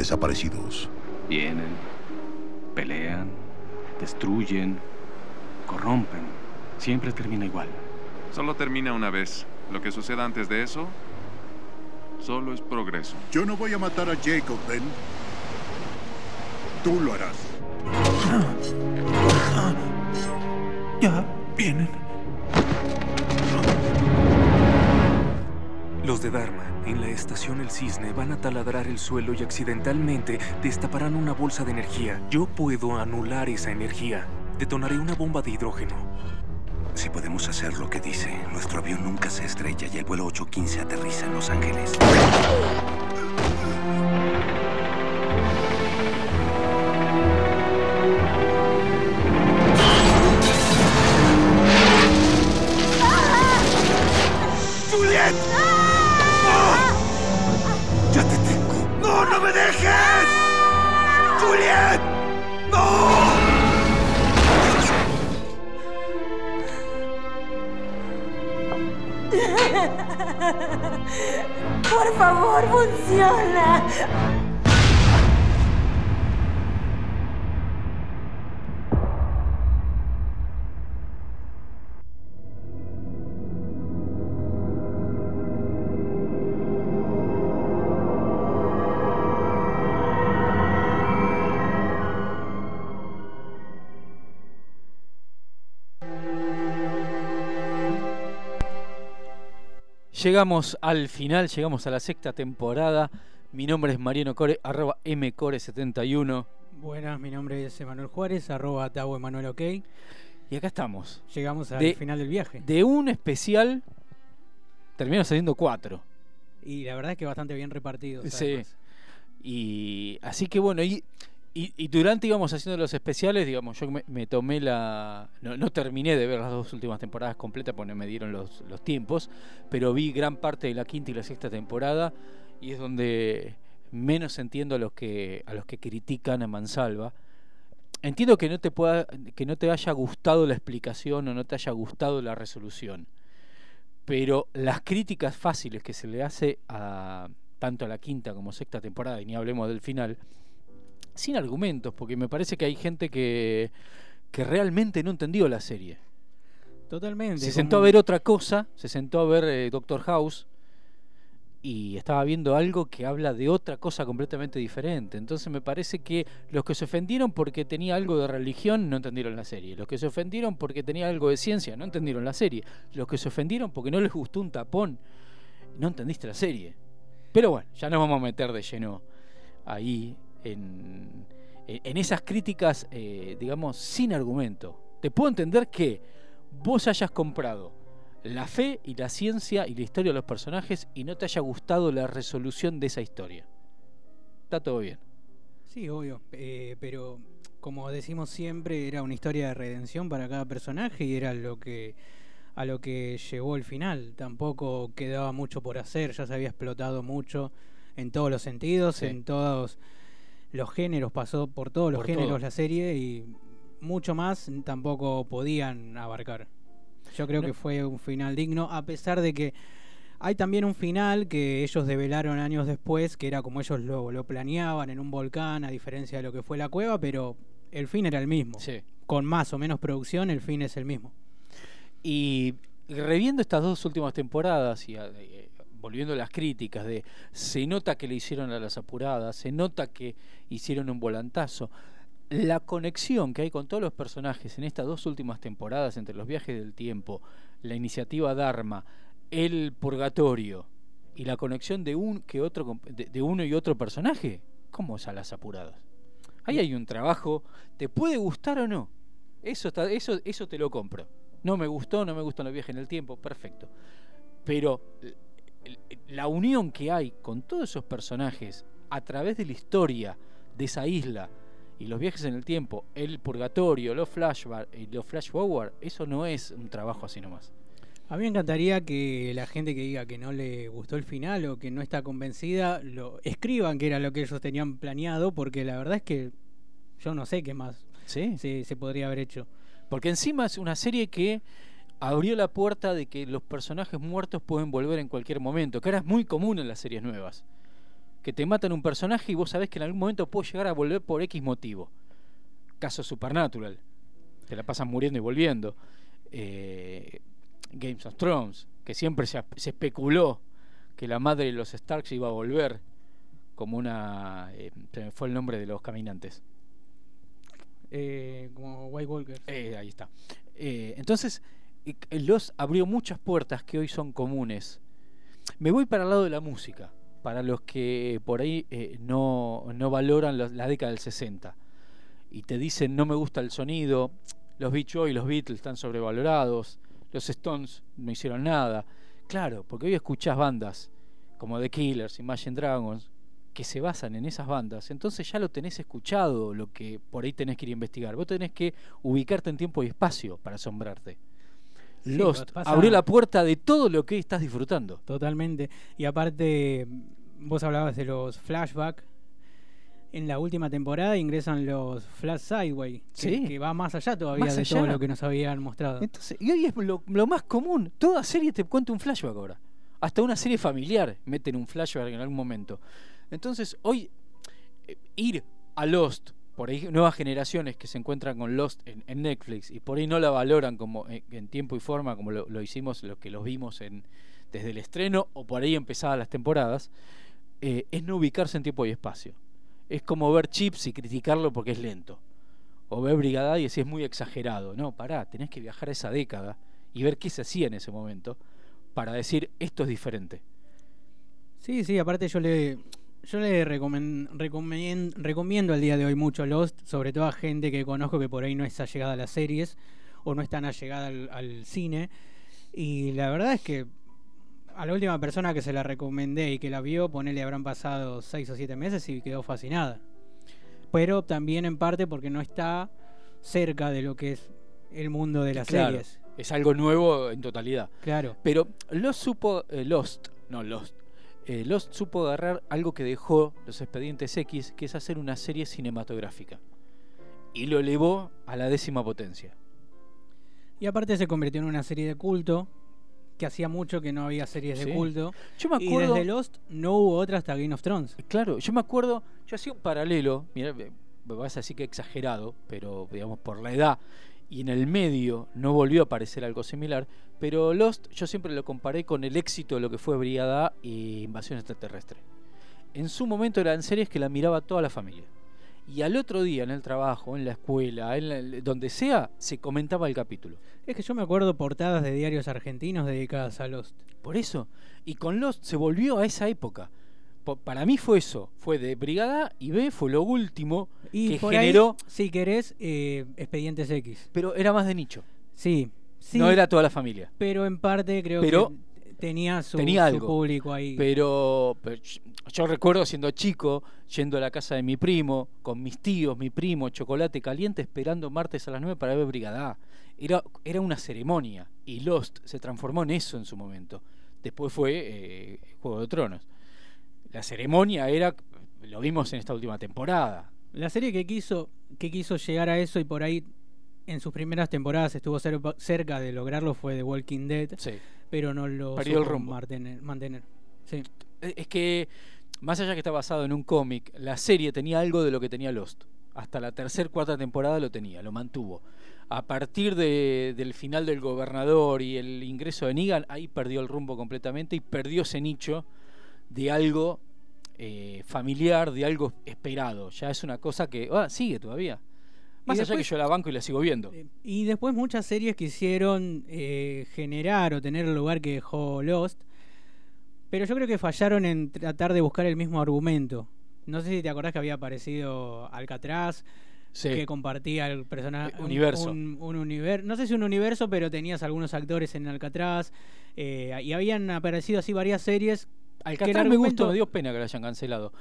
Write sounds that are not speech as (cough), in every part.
Desaparecidos. Vienen, pelean, destruyen, corrompen. Siempre termina igual. Solo termina una vez. Lo que suceda antes de eso, solo es progreso. Yo no voy a matar a Jacob, Ben. Tú lo harás. Ya vienen. Estación El Cisne, van a taladrar el suelo y accidentalmente destaparán una bolsa de energía. Yo puedo anular esa energía. Detonaré una bomba de hidrógeno. Si podemos hacer lo que dice, nuestro avión nunca se estrella y el vuelo 815 aterriza en Los Ángeles. Por favor, funciona. Llegamos al final, llegamos a la sexta temporada. Mi nombre es Mariano Core, arroba mcore71. Buenas, mi nombre es Emanuel Juárez, arroba Tavo Emanuel OK. Y acá estamos. Llegamos al De- final del viaje. De un especial, terminamos saliendo cuatro. Y la verdad es que bastante bien repartido. Sí. Y así que bueno, y, y, durante íbamos haciendo los especiales, digamos, yo me, me tomé la... No, no terminé de ver las dos últimas temporadas completas porque no me dieron los, los tiempos, pero vi gran parte de la quinta y la sexta temporada y es donde menos entiendo a los que, a los que critican a Mansalva. Entiendo que no te pueda, que no te haya gustado la explicación o no te haya gustado la resolución. Pero las críticas fáciles que se le hace a tanto a la quinta como sexta temporada, y ni hablemos del final, sin argumentos, porque me parece que hay gente que, que realmente no entendió la serie. Totalmente. Se sentó a ver otra cosa, se sentó a ver eh, Doctor House y estaba viendo algo que habla de otra cosa completamente diferente. Entonces me parece que los que se ofendieron porque tenía algo de religión no entendieron la serie. Los que se ofendieron porque tenía algo de ciencia no entendieron la serie. Los que se ofendieron porque no les gustó un tapón no entendiste la serie. Pero bueno, ya nos vamos a meter de lleno ahí en, en- esas críticas, eh, digamos, sin argumento. Te puedo entender que vos hayas comprado la fe y la ciencia y la historia de los personajes y no te haya gustado la resolución de esa historia. Está todo bien. Sí, obvio. eh, pero como decimos siempre, era una historia de redención para cada personaje y era lo que a lo que llegó el final. Tampoco quedaba mucho por hacer, ya se había explotado mucho en todos los sentidos, Sí. en todos los géneros, pasó por todos los Por géneros todo. la serie y mucho más tampoco podían abarcar. Yo creo No. que fue un final digno, a pesar de que hay también un final que ellos develaron años después, que era como ellos lo, lo planeaban en un volcán, a diferencia de lo que fue la cueva, pero el fin era el mismo. Sí. Con más o menos producción, el fin es el mismo. Y reviendo estas dos últimas temporadas y eh, volviendo a las críticas de se nota que le hicieron a las apuradas, se nota que hicieron un volantazo. La conexión que hay con todos los personajes en estas dos últimas temporadas entre los viajes del tiempo, la iniciativa Dharma, el purgatorio y la conexión de un que otro de, de uno y otro personaje, ¿cómo es a las apuradas? Ahí hay un trabajo, ¿te puede gustar o no? Eso está, eso, eso te lo compro. No me gustó, no me gustan los viajes en el tiempo, perfecto. Pero la unión que hay con todos esos personajes a través de la historia de esa isla y los viajes en el tiempo, el purgatorio, los flashback y los flash forward, eso no es un trabajo así nomás. A mí me encantaría que la gente que diga que no le gustó el final o que no está convencida, lo escriban que era lo que ellos tenían planeado, porque la verdad es que yo no sé qué más Sí. se, se podría haber hecho. Porque encima es una serie que abrió la puerta de que los personajes muertos pueden volver en cualquier momento, que ahora es muy común en las series nuevas. que te matan un personaje y vos sabés que en algún momento puede llegar a volver por X motivo. Caso Supernatural. Te la pasan muriendo y volviendo. Eh, Games of Thrones, que siempre se, se, especuló que la madre de los Starks iba a volver como una... Eh, se me fue el nombre de los caminantes. Eh, como White Walker. Eh, ahí está. Entonces, los abrió muchas puertas que hoy son comunes. Me voy para el lado de la música, para los que por ahí eh, no, no, valoran la, la, década del 60 y te dicen no me gusta el sonido, los Beach Boys los Beatles están sobrevalorados, los Stones no hicieron nada. Claro, porque hoy escuchás bandas como The Killers, Imagine Dragons, que se basan en esas bandas, entonces ya lo tenés escuchado, lo que por ahí tenés que ir a investigar. Vos tenés que ubicarte en tiempo y espacio para asombrarte. Lost pasa... abrió la puerta de todo lo que estás disfrutando. Totalmente. Y aparte, vos hablabas de los flashbacks. En la última temporada ingresan los Flash Sideway, que, va más allá todavía más de allá. todo lo que nos habían mostrado. Entonces, y hoy es lo, lo más común. Toda serie te cuenta un flashback ahora. Hasta una serie familiar meten un flashback en algún momento. Entonces, hoy eh, ir a Lost, por ahí nuevas generaciones que se encuentran con Lost en, Netflix y por ahí no la valoran como en, tiempo y forma como lo, lo, hicimos los que los vimos en, desde el estreno o por ahí empezadas las temporadas, eh, es no ubicarse en tiempo y espacio. Es como ver Chips y criticarlo porque es lento. O ver Brigada y decir es muy exagerado. No, pará, tenés que viajar a esa década y ver qué se hacía en ese momento para decir esto es diferente. Sí, sí, aparte yo le, yo le recomiendo, al día de hoy mucho Lost, sobre todo a gente que conozco que por ahí no está llegada a las series o no es tan allegada al, al cine. Y la verdad es que a la última persona que se la recomendé y que la vio, ponele, habrán pasado seis o siete meses y quedó fascinada. Pero también en parte porque no está cerca de lo que es el mundo de las claro, series. Es algo nuevo en totalidad. Claro. Pero Lost supo, eh, Lost, no Lost, eh, Lost supo agarrar algo que dejó los expedientes X, que es hacer una serie cinematográfica. Y lo elevó a la décima potencia. Y aparte se convirtió en una serie de culto, que hacía mucho que no había series Sí. de culto. Yo me Y acuerdo. desde Lost no hubo otra hasta Game of Thrones. Claro, yo me acuerdo, yo hacía un paralelo, mira, me vas a decir que exagerado, pero digamos por la edad, y en el medio no volvió a aparecer algo similar, pero Lost yo siempre lo comparé con el éxito de lo que fue Brigada y Invasión Extraterrestre. En su momento eran series que la miraba toda la familia. Y al otro día en el trabajo, en la escuela, en la- donde sea, se comentaba el capítulo. Es que yo me acuerdo portadas de diarios argentinos dedicadas a Lost. Por eso. Y con Lost se volvió a esa época. Para mí fue eso. Fue de Brigada y B fue lo último Y que por generó. ahí, si querés, eh, Expedientes X. Pero era más de nicho. Sí, sí. No era toda la familia. Pero en parte creo Pero que tenía su, tenía su algo. público ahí. Pero, pero yo- yo recuerdo siendo chico, yendo a la casa de mi primo, con mis tíos, mi primo, chocolate caliente, esperando martes a las 9 para ver Brigada. Era, era una ceremonia. Y Lost se transformó en eso en su momento. Después fue eh, Juego de Tronos. La ceremonia era. Lo vimos en esta última temporada. La serie que quiso, que quiso llegar a eso y por ahí en sus primeras temporadas estuvo cer- cerca de lograrlo fue The Walking Dead, Sí. pero no lo Perdió el rumbo. mantener. mantener. Sí. Es que, más allá que está basado en un cómic, la serie tenía algo de lo que tenía Lost. Hasta la tercera, cuarta temporada lo tenía, lo mantuvo. A partir de- del final del gobernador y el ingreso de Negan, ahí perdió el rumbo completamente y perdió ese nicho de algo eh, familiar, de algo esperado. Ya es una cosa que ah, sigue todavía. Más allá después- que yo la banco y la sigo viendo. Eh, Y después muchas series quisieron eh, generar o tener el lugar que dejó Lost, pero yo creo que fallaron en tratar de buscar el mismo argumento. No sé si te acordás que había aparecido Alcatraz, Sí. que compartía el personaje. Eh, universo. Un, un universo. No sé si un universo, pero tenías algunos actores en Alcatraz. eh, y habían aparecido así varias series. Que el Alcatraz me gustó, me dio pena que la hayan cancelado.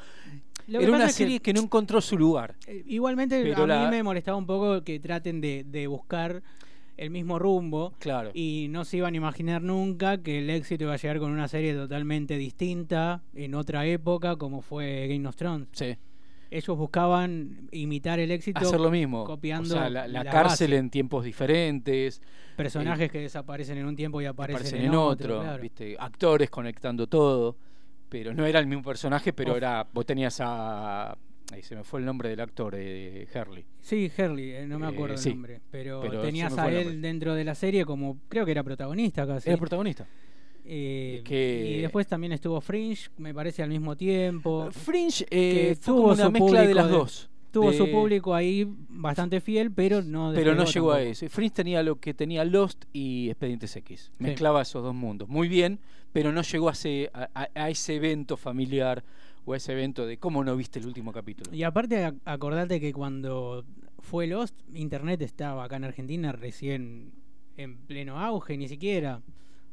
Lo que Era una que- serie que no encontró su lugar. Eh, Igualmente Pero a la- mí me molestaba un poco que traten de, de buscar el mismo rumbo Claro. y no se iban a imaginar nunca que el éxito iba a llegar con una serie totalmente distinta en otra época como fue Game of Thrones. Sí. Ellos buscaban imitar el éxito hacer lo mismo. copiando o sea, la, la la cárcel base. en tiempos diferentes, personajes que desaparecen en un tiempo y aparecen, aparecen en otro, claro. ¿viste? actores conectando todo. Pero no era el mismo personaje, pero era vos tenías a ahí se me fue el nombre del actor de Herley. Sí, Herley, eh, no me Eh, acuerdo sí, el nombre. Pero, pero tenías a él dentro de la serie como, creo que era protagonista casi. Era protagonista. Eh, que- Y después también estuvo Fringe, me parece al mismo tiempo. Fringe que eh, fue tuvo como una mezcla de las de- dos. Tuvo de- su público ahí bastante fiel, pero no Pero no llegó a eso. Fringe tenía lo que tenía Lost y Expedientes X. Sí. Mezclaba esos dos mundos. Muy bien, pero no llegó a ese, a, a- ese evento familiar o a ese evento de cómo no viste el último capítulo. Y aparte, ac- acordate que cuando fue Lost, Internet estaba acá en Argentina recién en pleno auge, ni siquiera.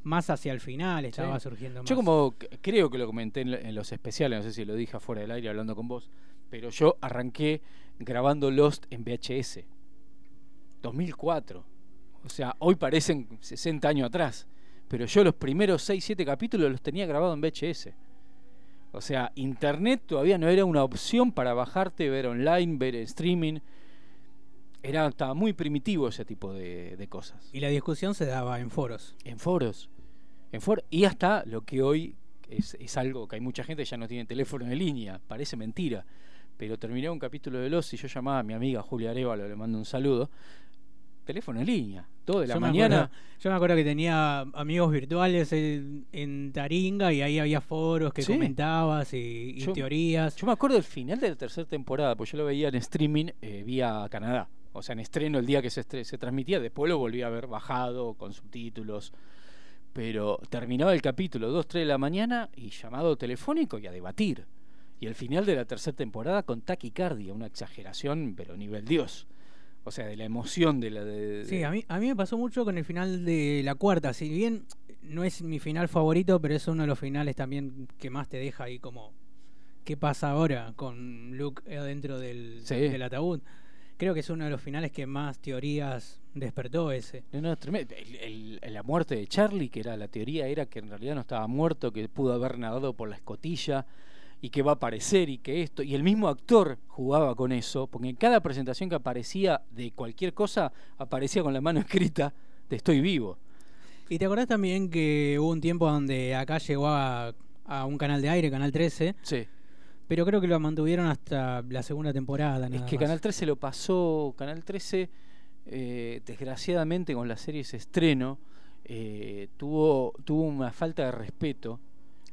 Más hacia el final estaba Sí. surgiendo más. Yo como creo que lo comenté en los especiales, no sé si lo dije afuera del aire hablando con vos, pero yo arranqué grabando Lost en VHS. 2004. O sea, hoy parecen 60 años atrás, pero yo los primeros 6, 7 capítulos los tenía grabados en VHS. O sea, internet todavía no era una opción para bajarte, ver online, ver streaming. Era, estaba muy primitivo ese tipo de, de cosas Y la discusión se daba en foros. en foros. En y hasta lo que hoy es, es algo que hay mucha gente que ya no tiene teléfono en línea, parece mentira. Pero terminé un capítulo de Los y yo llamaba a mi amiga Julia Arevalo, le mando un saludo. Teléfono en línea, todo de la Yo me mañana. acuerdo- yo me acuerdo que tenía amigos virtuales en, en Taringa y ahí había foros que Sí. comentabas y, y Yo- teorías. Yo me acuerdo del final de la tercera temporada, pues yo lo veía en streaming eh, vía Canadá. O sea, en estreno el día que se, se transmitía, después lo volví a ver bajado, con subtítulos. Pero terminaba el capítulo 2, 3 de la mañana y llamado telefónico y a debatir. Y el final de la tercera temporada con taquicardia, una exageración, pero nivel Dios. O sea, de la emoción de la de. Sí, a mí, a mí me pasó mucho con el final de la cuarta. Si bien no es mi final favorito, pero es uno de los finales también que más te deja ahí como... ¿Qué pasa ahora con Luke dentro del, Sí. del ataúd? Creo que es uno de los finales que más teorías despertó ese. No, no, tremendo. El- el- la muerte de Charlie, que era la teoría, era que en realidad no estaba muerto, que pudo haber nadado por la escotilla y que va a aparecer y que esto. Y el mismo actor jugaba con eso, porque en cada presentación que aparecía de cualquier cosa, aparecía con la mano (laughs) escrita de estoy vivo. ¿Y te acordás también que hubo un tiempo donde acá llegó a, a un canal de aire, Canal 13, Sí. pero creo que lo mantuvieron hasta la segunda temporada? Es que más. Canal 13 lo pasó, Canal 13, eh, desgraciadamente con la serie ese estreno, eh, tuvo, tuvo una falta de respeto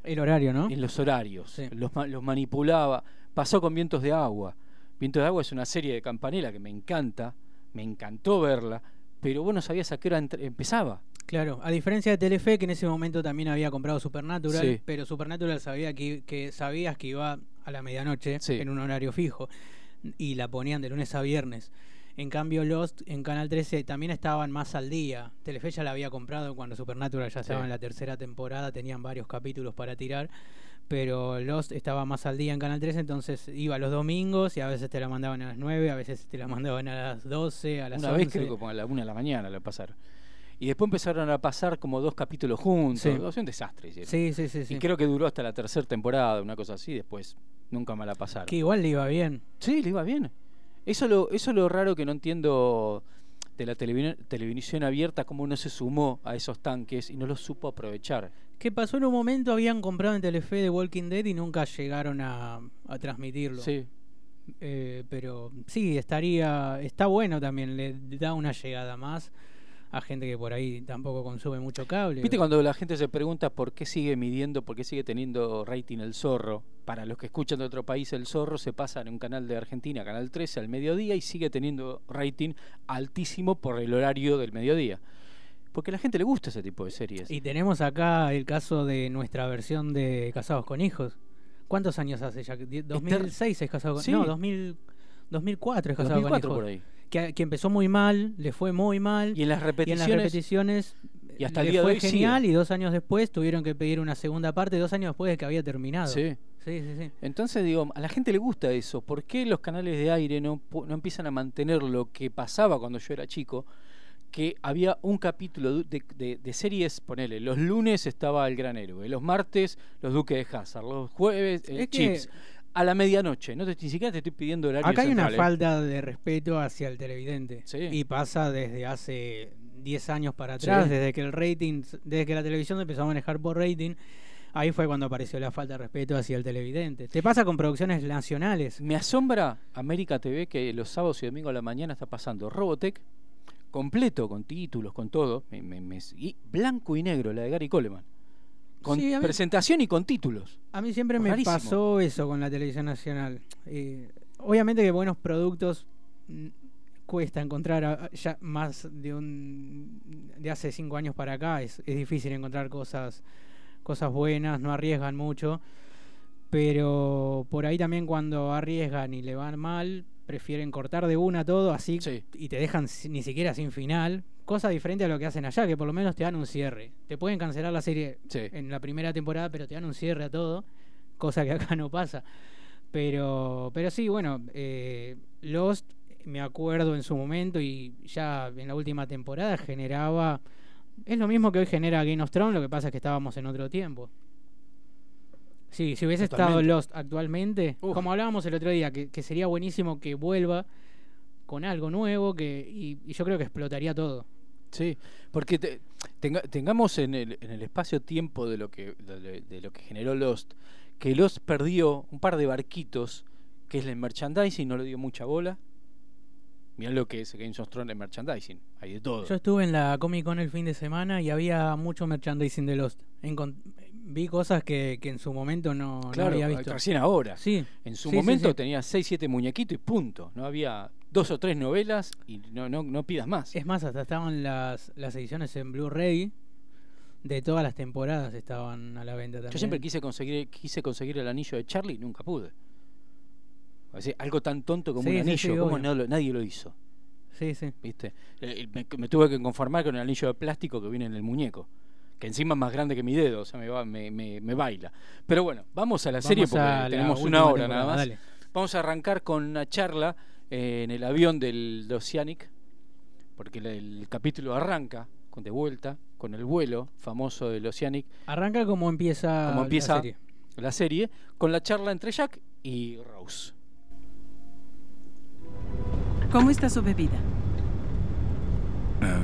El horario, ¿no? en los horarios. Sí. Los, ma- los manipulaba. Pasó con Vientos de Agua. Vientos de Agua es una serie de campanela que me encanta, me encantó verla, pero vos no sabías a qué hora empezaba. Claro, a diferencia de Telefe, que en ese momento también había comprado Supernatural, Sí. pero Supernatural sabía que, que sabías que iba a la medianoche Sí. en un horario fijo y la ponían de lunes a viernes. En cambio, Lost en Canal 13 también estaban más al día. Telefe ya la había comprado cuando Supernatural ya estaba Sí. en la tercera temporada, tenían varios capítulos para tirar, pero Lost estaba más al día en Canal 13, entonces iba los domingos y a veces te la mandaban a las 9, a veces te la mandaban a las 12, a las Una 11. vez creo que como a la una de la mañana lo pasaron. Y después empezaron a pasar como dos capítulos juntos. Sí. O sea, un desastre. sí, sí, sí. Y creo que duró hasta la tercera temporada, una cosa así, después nunca me la pasaron. Que igual le iba bien. Sí, le iba bien. Eso lo, eso es lo raro que no entiendo de la televi- televisión abierta, cómo no se sumó a esos tanques y no los supo aprovechar. ¿Qué pasó en un momento? Habían comprado en Telefe de Walking Dead y nunca llegaron a, a transmitirlo. Sí. Eh, pero sí, estaría. Está bueno también, le da una llegada más a gente que por ahí tampoco consume mucho cable. ¿Viste cuando la gente se pregunta por qué sigue midiendo, por qué sigue teniendo rating el zorro? Para los que escuchan de otro país, el zorro se pasa en un canal de Argentina, Canal 13, al mediodía y sigue teniendo rating altísimo por el horario del mediodía. Porque a la gente le gusta ese tipo de series. Y tenemos acá el caso de nuestra versión de Casados con Hijos. ¿Cuántos años hace ya? Die- 2006 es Casado con Sí. No, 2000, 2004 es Casado 2004 con por Hijos. ahí. Que, que empezó muy mal, le fue muy mal. Y en las Y en repeticiones... las repeticiones y hasta el día de fue sigue. genial y dos años después tuvieron que pedir una segunda parte, dos años después de que había terminado. Sí. sí, sí. sí. Entonces digo, a la gente le gusta eso. ¿Por qué los canales de aire no, no empiezan a mantener lo que pasaba cuando yo era chico? Que había un capítulo de, de- de series, ponele, los lunes estaba El Gran Héroe, los martes los Duques de Hazard, los jueves el Es que- Chips. A la medianoche, no te, ni siquiera te estoy pidiendo horario Acá hay una ¿eh? falta de respeto hacia el televidente. Sí. Y pasa desde hace 10 años para atrás, Sí. desde que el rating, desde que la televisión empezó a manejar por rating. ahí fue cuando apareció la falta de respeto hacia el televidente. Te pasa con producciones nacionales. Me asombra América TV que los sábados y domingos a la mañana está pasando Robotech completo, con títulos, con todo, me- me- me- y blanco y negro, la de Gary Coleman. Con Sí, presentación y con títulos. A mí siempre me Rarísimo. pasó eso con la televisión nacional. Eh, obviamente que buenos productos cuesta encontrar a- ya más de un de hace cinco años para acá es, es difícil encontrar cosas cosas buenas no arriesgan mucho pero por ahí también cuando arriesgan y le van mal prefieren cortar de una todo así Sí. y te dejan ni siquiera sin final cosa diferente a lo que hacen allá que por lo menos te dan un cierre te pueden cancelar la serie Sí. en la primera temporada, pero te dan un cierre a todo, cosa que (laughs) acá no pasa. Pero, pero sí, bueno, eh, Lost, me acuerdo en su momento y ya en la última temporada generaba. Es lo mismo que hoy genera Game of Thrones, lo que pasa es que estábamos en otro tiempo. Sí, si hubiese estado. Lost actualmente, Uf. como hablábamos el otro día, que, que sería buenísimo que vuelva con algo nuevo que y, y yo creo que explotaría todo. Sí, porque te- tenga- tengamos en el, en el espacio-tiempo de lo que de, de lo que generó Lost, que Lost perdió un par de barquitos, que es el merchandising, no le dio mucha bola. Mirá lo que es Games of Thrones en merchandising, hay de todo. Yo estuve en la Comic Con el fin de semana y había mucho merchandising de Lost. Vi cosas que, que en su momento no, no claro, había visto. recién ahora. Sí, En su sí, sí, momento sí. tenía 6, 7 muñequitos y punto. No había dos o tres novelas y no, no, no pidas más. Es más, hasta estaban las, las ediciones en Blu-ray de todas las temporadas estaban a la venta también. Yo siempre quise conseguir, quise conseguir el anillo de Charlie y nunca pude. O sea, algo tan tonto como Sí, un anillo, sí, ¿cómo obvio. no lo- nadie lo hizo? Sí, sí. ¿Viste? Eh, Me, me tuve que conformar con el anillo de plástico que viene en el muñeco. Que encima es más grande que mi dedo, o sea, me, va- me, me- me baila. Pero bueno, vamos a la serie porque tenemos una hora nada más. dale. Vamos a arrancar con una charla en el avión del de Oceanic, porque el, el capítulo arranca con de vuelta, con el vuelo famoso del Oceanic, Arranca como empieza, como la empieza serie. la serie, con la charla entre Jack y Rose. ¿Cómo está su bebida? Ah,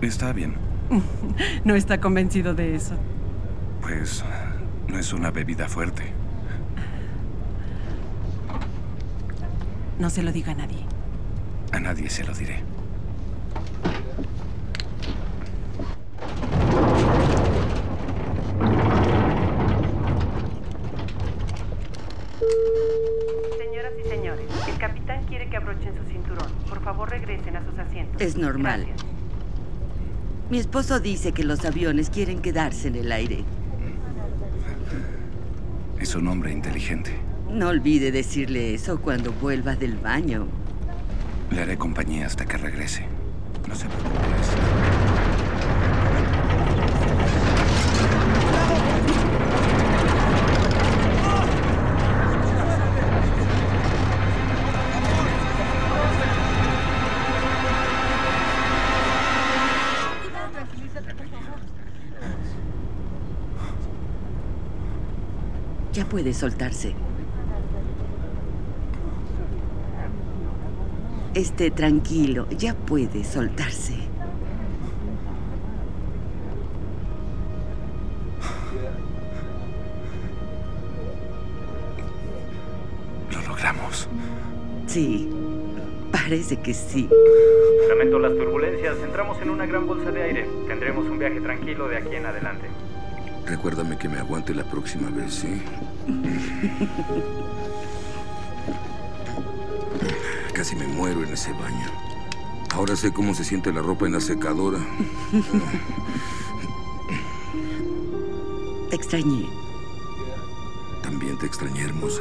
está bien. (laughs) No está convencido de eso. Pues no es una bebida fuerte. No se lo diga a nadie. A nadie se lo diré. Señoras y señores, el capitán quiere que abrochen su cinturón. Por favor, regresen a sus asientos. Es normal. Gracias. Mi esposo dice que los aviones quieren quedarse en el aire. Es un hombre inteligente. No olvide decirle eso cuando vuelva del baño. Le haré compañía hasta que regrese. No se preocupe. Ya puede soltarse. Esté tranquilo, ya puede soltarse. Lo logramos. Sí, parece que sí. Lamento las turbulencias. Entramos en una gran bolsa de aire. Tendremos un viaje tranquilo de aquí en adelante. Recuérdame que me aguante la próxima vez, ¿sí? (laughs) Casi me muero en ese baño. Ahora sé cómo se siente la ropa en la secadora. Te extrañé. También te extrañé, hermosa.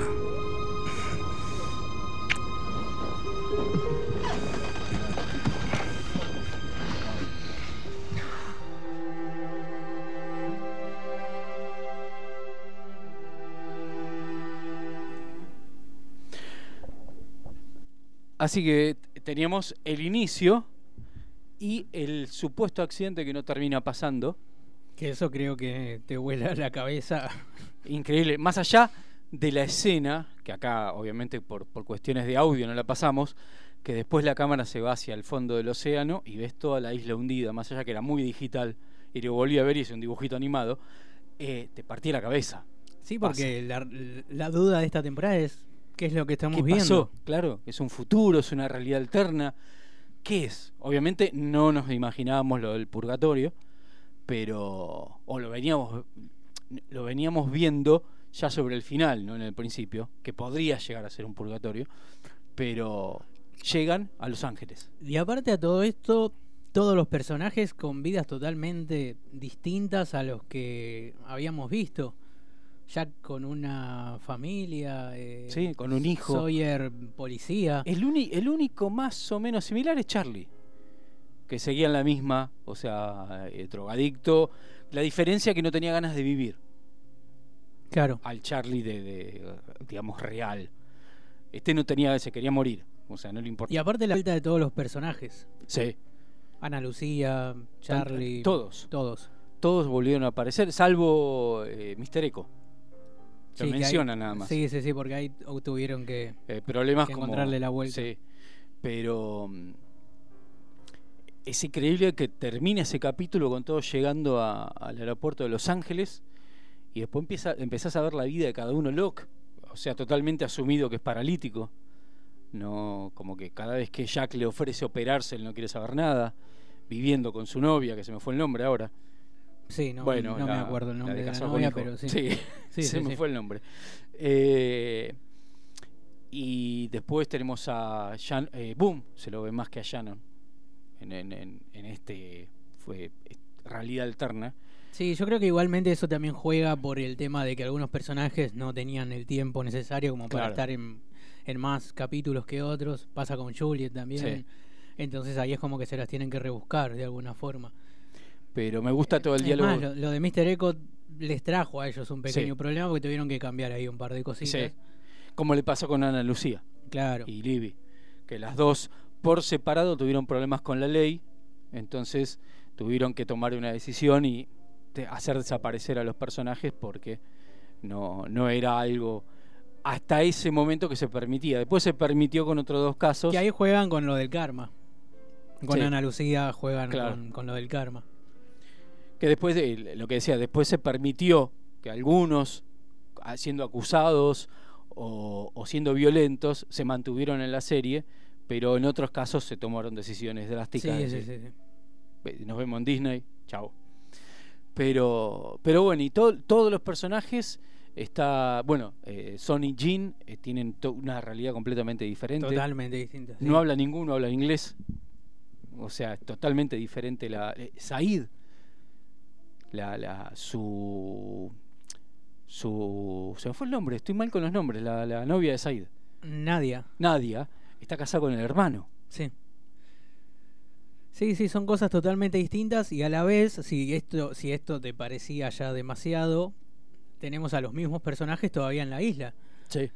Así que teníamos el inicio y el supuesto accidente que no termina pasando. Que eso creo que te vuela la cabeza. (laughs) Increíble. Más allá de la escena, que acá obviamente por, por cuestiones de audio no la pasamos, que después la cámara se va hacia el fondo del océano y ves toda la isla hundida, más allá que era muy digital, y lo volví a ver y es un dibujito animado. eh, te partía la cabeza. Sí, porque la, la duda de esta temporada es qué es lo que estamos ¿Qué viendo. pasó? Claro, es un futuro, es una realidad alterna. ¿Qué es? Obviamente no nos imaginábamos lo del purgatorio, pero o lo veníamos lo veníamos viendo ya sobre el final, no en el principio, que podría llegar a ser un purgatorio, pero llegan a Los Ángeles. Y aparte a todo esto, todos los personajes con vidas totalmente distintas a los que habíamos visto. Jack con una familia, eh, Sí, con un hijo. Sawyer policía. El, uni- el único más o menos similar es Charlie, que seguía en la misma, o sea, eh, drogadicto. La diferencia que no tenía ganas de vivir. Claro. Al Charlie de, de, digamos, real. Este no tenía, se quería morir, o sea, no le importaba. Y aparte la vuelta de todos los personajes. Sí. Ana Lucía, Charlie. Todos. Todos. Todos volvieron a aparecer, salvo eh, Mr. Echo. Lo Sí, nada más. Sí, sí, sí, porque ahí tuvieron que, Eh, problemas que como encontrarle la vuelta. Sí, pero mm, es increíble que termine ese capítulo con todos llegando a- al aeropuerto de Los Ángeles y después empieza, empezás a ver la vida de cada uno Locke, o sea, totalmente asumido que es paralítico. No, como que cada vez que Jack le ofrece operarse, él no quiere saber nada, viviendo con su novia, que se me fue el nombre ahora. Sí, no, bueno, no me la- acuerdo el la nombre de la casado novia, pero sí. Sí, (laughs) Sí, se me fue el nombre. Eh, y después tenemos a Shan- eh, Boom, se lo ve más que a Shannon en, en- en- en este fue realidad alterna. Sí, yo creo que igualmente eso también juega por el tema de que algunos personajes no tenían el tiempo necesario como para Claro. estar en, en más capítulos que otros. Pasa con Juliet también. Sí. Entonces ahí es como que se las tienen que rebuscar de alguna forma. Pero me gusta todo el Es diálogo. más, lo, lo de Mr. Echo les trajo a ellos un pequeño Sí. problema porque tuvieron que cambiar ahí un par de cositas. Sí. Como le pasó con Ana Lucía. Claro. Y Libby. Que las dos por separado tuvieron problemas con la ley. Entonces tuvieron que tomar una decisión y hacer desaparecer a los personajes porque no, no era algo hasta ese momento que se permitía. Después se permitió con otros dos casos. Que ahí juegan con lo del karma. Con Sí. Ana Lucía juegan Claro. con, con lo del karma. Que después de lo que decía, después se permitió que algunos, a- siendo acusados o, o siendo violentos, se mantuvieron en la serie, pero en otros casos se tomaron decisiones drásticas. Sí, sí, sí, sí. "Ve- Nos vemos en Disney, chao. Pero, pero bueno, y to- todos los personajes está, bueno, eh, Son y Jean eh, tienen una realidad completamente diferente. Totalmente distinta. sí. No habla ninguno, habla inglés. O sea, es totalmente diferente la eh, Said. La, la su su se me fue el nombre, estoy mal con los nombres, la, la novia de Said. Nadia. Nadia está casada con el hermano. Sí. Sí, sí, son cosas totalmente distintas y a la vez, si esto, si esto te parecía ya demasiado, tenemos a los mismos personajes todavía en la isla. Sí.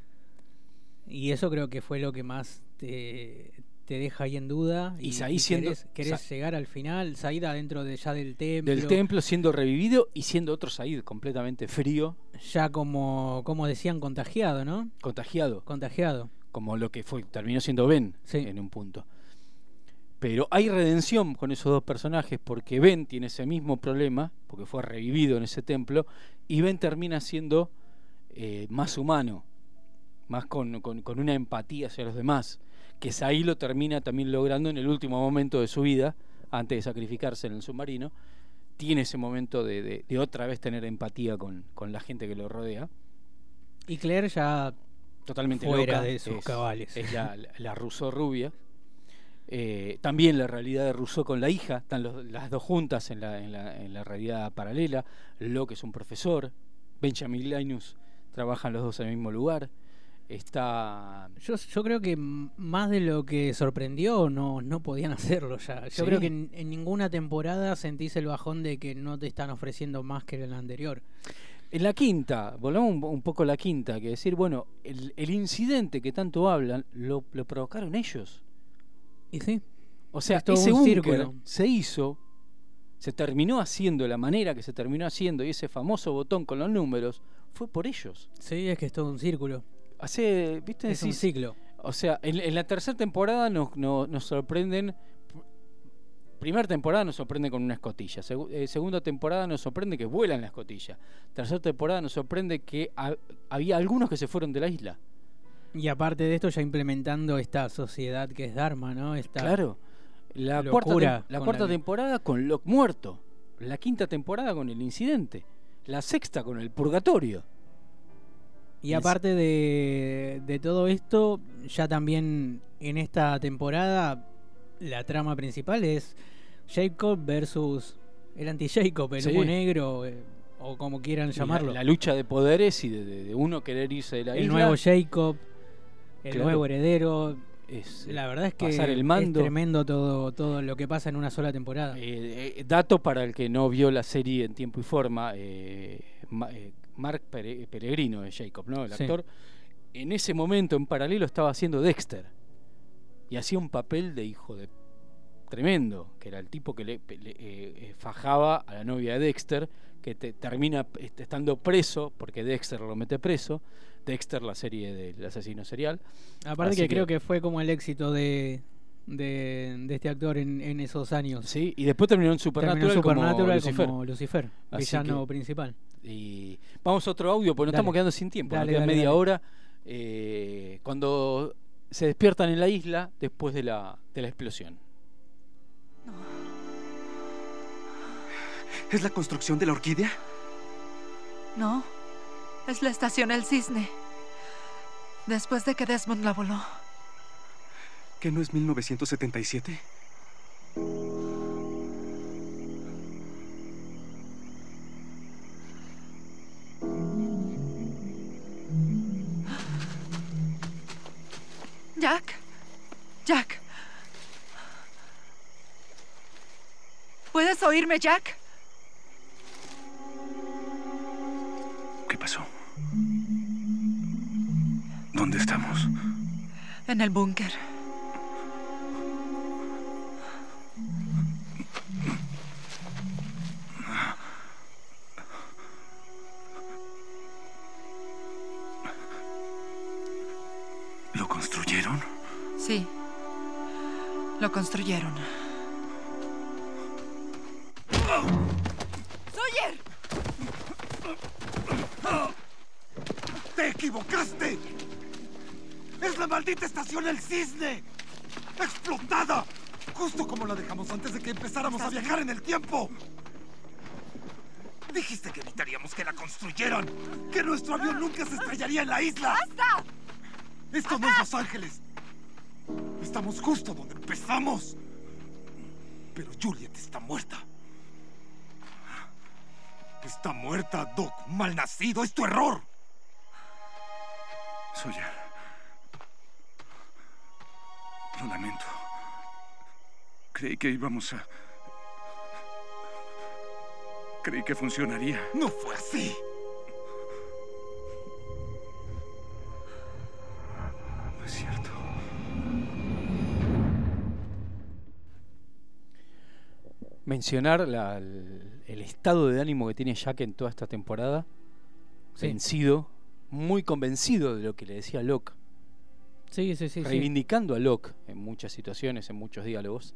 Y eso creo que fue lo que más te, te deja ahí en duda. Y Said siendo- querés, querés Sa- llegar al final, Said adentro de ya del templo. Del templo siendo revivido y siendo otro Said completamente frío, Ya como, como decían, contagiado, ¿no? contagiado, Contagiado. como lo que fue terminó siendo Ben en un punto. Pero hay redención con esos dos personajes porque Ben tiene ese mismo problema, porque fue revivido en ese templo, y Ben termina siendo eh, más humano, más con, con- con una empatía hacia los demás, que Saí lo termina también logrando en el último momento de su vida, antes de sacrificarse en el submarino, tiene ese momento de, de- de otra vez tener empatía con, con la gente que lo rodea. Y Claire ya Totalmente fuera loca, de sus es- cabales. Es la, la, rubia. Eh, también la realidad de Rousseau con la hija, están los- las dos juntas en la, en, la, en la realidad paralela. Locke es un profesor, Benjamin Linus trabajan los dos en el mismo lugar. Está. Yo, yo creo que más de lo que sorprendió no, no podían (laughs) hacerlo ya. Yo Sí. creo que en, en ninguna temporada sentís el bajón de que no te están ofreciendo más que en la anterior. En la quinta, volvamos un, un poco a la quinta, que decir, bueno, el, el incidente que tanto hablan lo, lo provocaron ellos. Y sí. O sea, Es todo ese un círculo. se hizo, se terminó haciendo la manera que se terminó haciendo y ese famoso botón con los números fue por ellos. Sí, es que es todo un círculo. Hace, ¿viste? Es un ciclo. O sea, en, en la tercera temporada nos, nos, nos sorprenden primera temporada nos sorprende con una escotilla. Segu- eh, segunda temporada nos sorprende que vuelan la escotilla. Tercera temporada nos sorprende que ha- había algunos que se fueron de la isla. Y aparte de esto, ya implementando esta sociedad que es Dharma, ¿no? Esta Claro. La cuarta, la cuarta la- temporada con Locke muerto. La quinta temporada con el incidente. La sexta con el purgatorio. Y aparte de, de todo esto, ya también en esta temporada la trama principal es Jacob versus el anti-Jacob, el Sí. humo negro, eh, o como quieran llamarlo. La, la lucha de poderes y de, de- de uno querer irse de la el isla. nuevo Jacob, el Claro. nuevo heredero. Es, la verdad es que pasar el mando. es tremendo todo, todo lo que pasa en una sola temporada. Eh, eh, dato para el que no vio la serie en tiempo y forma, eh, Ma- eh, Mark Pere- Peregrino es Jacob, ¿no? El Sí. actor. En ese momento, en paralelo, estaba haciendo Dexter. Y hacía un papel de hijo de tremendo, que era el tipo que le, le, eh, eh, fajaba a la novia de Dexter, que te- termina estando preso, porque Dexter lo mete preso. Dexter, la serie del asesino serial. Aparte que, creo que fue como el éxito de, de, de este actor en, en esos años. Sí, y después terminó en Supernatural, Terminó Supernatural como Lucifer. como Lucifer, Así villano principal. Y vamos a otro audio, porque nos Dale. estamos quedando sin tiempo. Dale, nos queda dale, media dale. hora. eh, cuando se despiertan en la isla después de la, de la explosión. ¿Es la construcción de la orquídea? No, es la estación El Cisne. Después de que Desmond la voló. ¿Que no es 1977? Jack. Jack. ¿Puedes oírme, Jack? ¿Qué pasó? ¿Dónde estamos? En el búnker. Sí. Lo construyeron. ¡Sawyer! ¡Te equivocaste! ¡Es la maldita estación El Cisne! ¡Explotada! Justo como la dejamos antes de que empezáramos a viajar en el tiempo. Dijiste que evitaríamos que la construyeran. Que nuestro avión nunca se estrellaría en la isla. ¡Basta! Esto no es Los Ángeles. Estamos justo donde empezamos. Pero Juliet está muerta. Está muerta, Doc. Malnacido. Es tu error. Sawyer. Lo lamento. Creí que íbamos a... Creí que funcionaría. No fue así. Mencionar la- el, el estado de ánimo que tiene Jack en toda esta temporada. Sí. Vencido, muy convencido de lo que le decía Locke. Sí, sí, sí. sí. reivindicando a Locke en muchas situaciones, en muchos diálogos,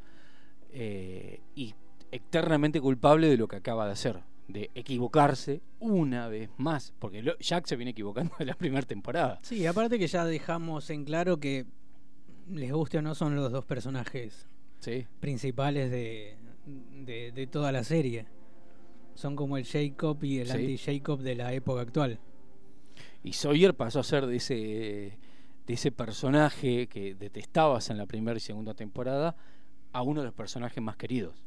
eh, y eternamente culpable de lo que acaba de hacer, de equivocarse una vez más, porque Jack se viene equivocando (laughs) de la primera temporada. Sí, aparte que ya dejamos en claro que, les guste o no, son los dos personajes Sí. principales de, de, de toda la serie. Son como el Jacob y el Sí. anti-Jacob de la época actual. Y Sawyer pasó a ser de ese, de ese personaje que detestabas en la primera y segunda temporada a uno de los personajes más queridos.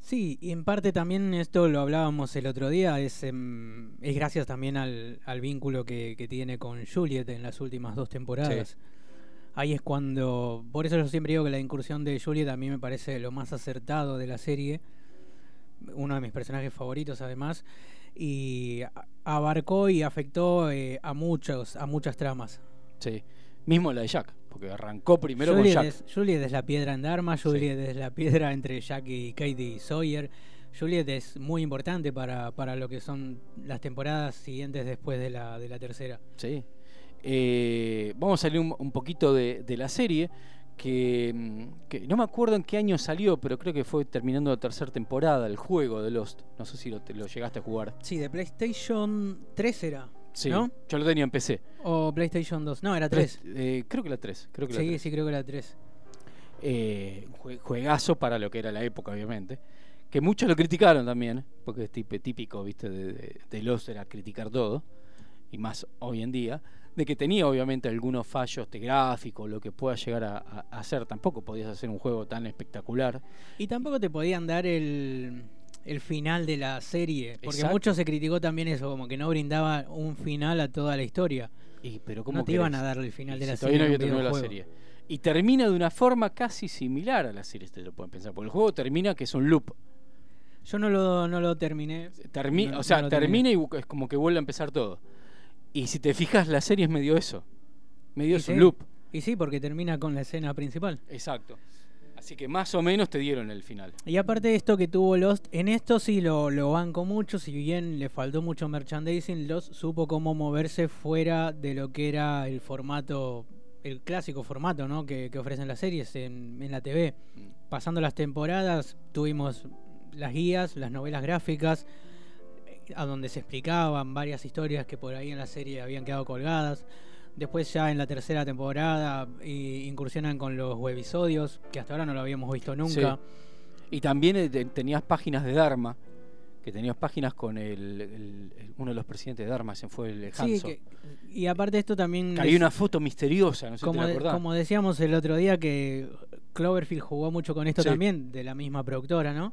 Sí, y en parte también esto lo hablábamos el otro día, es, em, es gracias también al, al vínculo que, que tiene con Juliet en las últimas dos temporadas. Ahí es cuando, por eso yo siempre digo que la incursión de Juliet a mí me parece lo más acertado de la serie, uno de mis personajes favoritos además, y abarcó y afectó eh, a muchos, a muchas tramas. Sí. Mismo la de Jack, porque arrancó primero Juliet con Jack. Es, Juliet es la piedra en Dharma, Juliet es la piedra entre Jack y Katie Sawyer. Juliet es muy importante para, para lo que son las temporadas siguientes después de la, de la tercera. Sí. Eh, vamos a salir un, un poquito de, de la serie que, mm, que no me acuerdo en qué año salió, pero creo que fue terminando la tercera temporada, el juego de Lost. No sé si lo, te- lo llegaste a jugar. Sí, de PlayStation 3 era. Sí, ¿No? yo lo tenía en PC. O PlayStation 2. No, era 3. Eh, creo que la 3. Creo que la Sí, 3. sí, creo que era 3. Eh, jue- juegazo para lo que era la época, obviamente. Que muchos lo criticaron también, porque es típico, viste, de, de, de Lost era criticar todo, y más hoy en día, de que tenía obviamente algunos fallos de gráfico, lo que pueda llegar a, hacer. Tampoco podías hacer un juego tan espectacular. Y tampoco te podían dar el, el final de la serie. Porque Exacto. mucho se criticó también eso, como que no brindaba un final a toda la historia. Y, pero ¿cómo no te iban a dar el final Y de si la todavía serie. no había la. Y termina de una forma casi similar a la serie, ustedes lo pueden pensar. Porque el juego termina que es un loop. Yo no lo, no lo terminé. Termi- No- o sea, no termina y es como que vuelve a empezar todo. Y si te fijas, la serie es medio eso. Medio es sí, un loop. Y sí, porque termina con la escena principal. Exacto. Así que más o menos te dieron el final. Y aparte de esto que tuvo Lost, en esto sí lo, lo banco mucho, si bien le faltó mucho merchandising, Lost supo cómo moverse fuera de lo que era el formato, el clásico formato ¿no? que, que ofrecen las series en, en la TV. Pasando las temporadas, tuvimos las guías, las novelas gráficas, a donde se explicaban varias historias que por ahí en la serie habían quedado colgadas. Después ya en la tercera temporada incursionan con los webisodios, que hasta ahora no lo habíamos visto nunca. Sí. Y también eh, te- tenías páginas de Dharma, que tenías páginas con el, el- el- uno de los presidentes de Dharma, se fue el Sí, que- y aparte esto también... Que les- una foto misteriosa, no sé como, si te de- como decíamos el otro día que Cloverfield jugó mucho con esto Sí. también, de la misma productora, ¿no?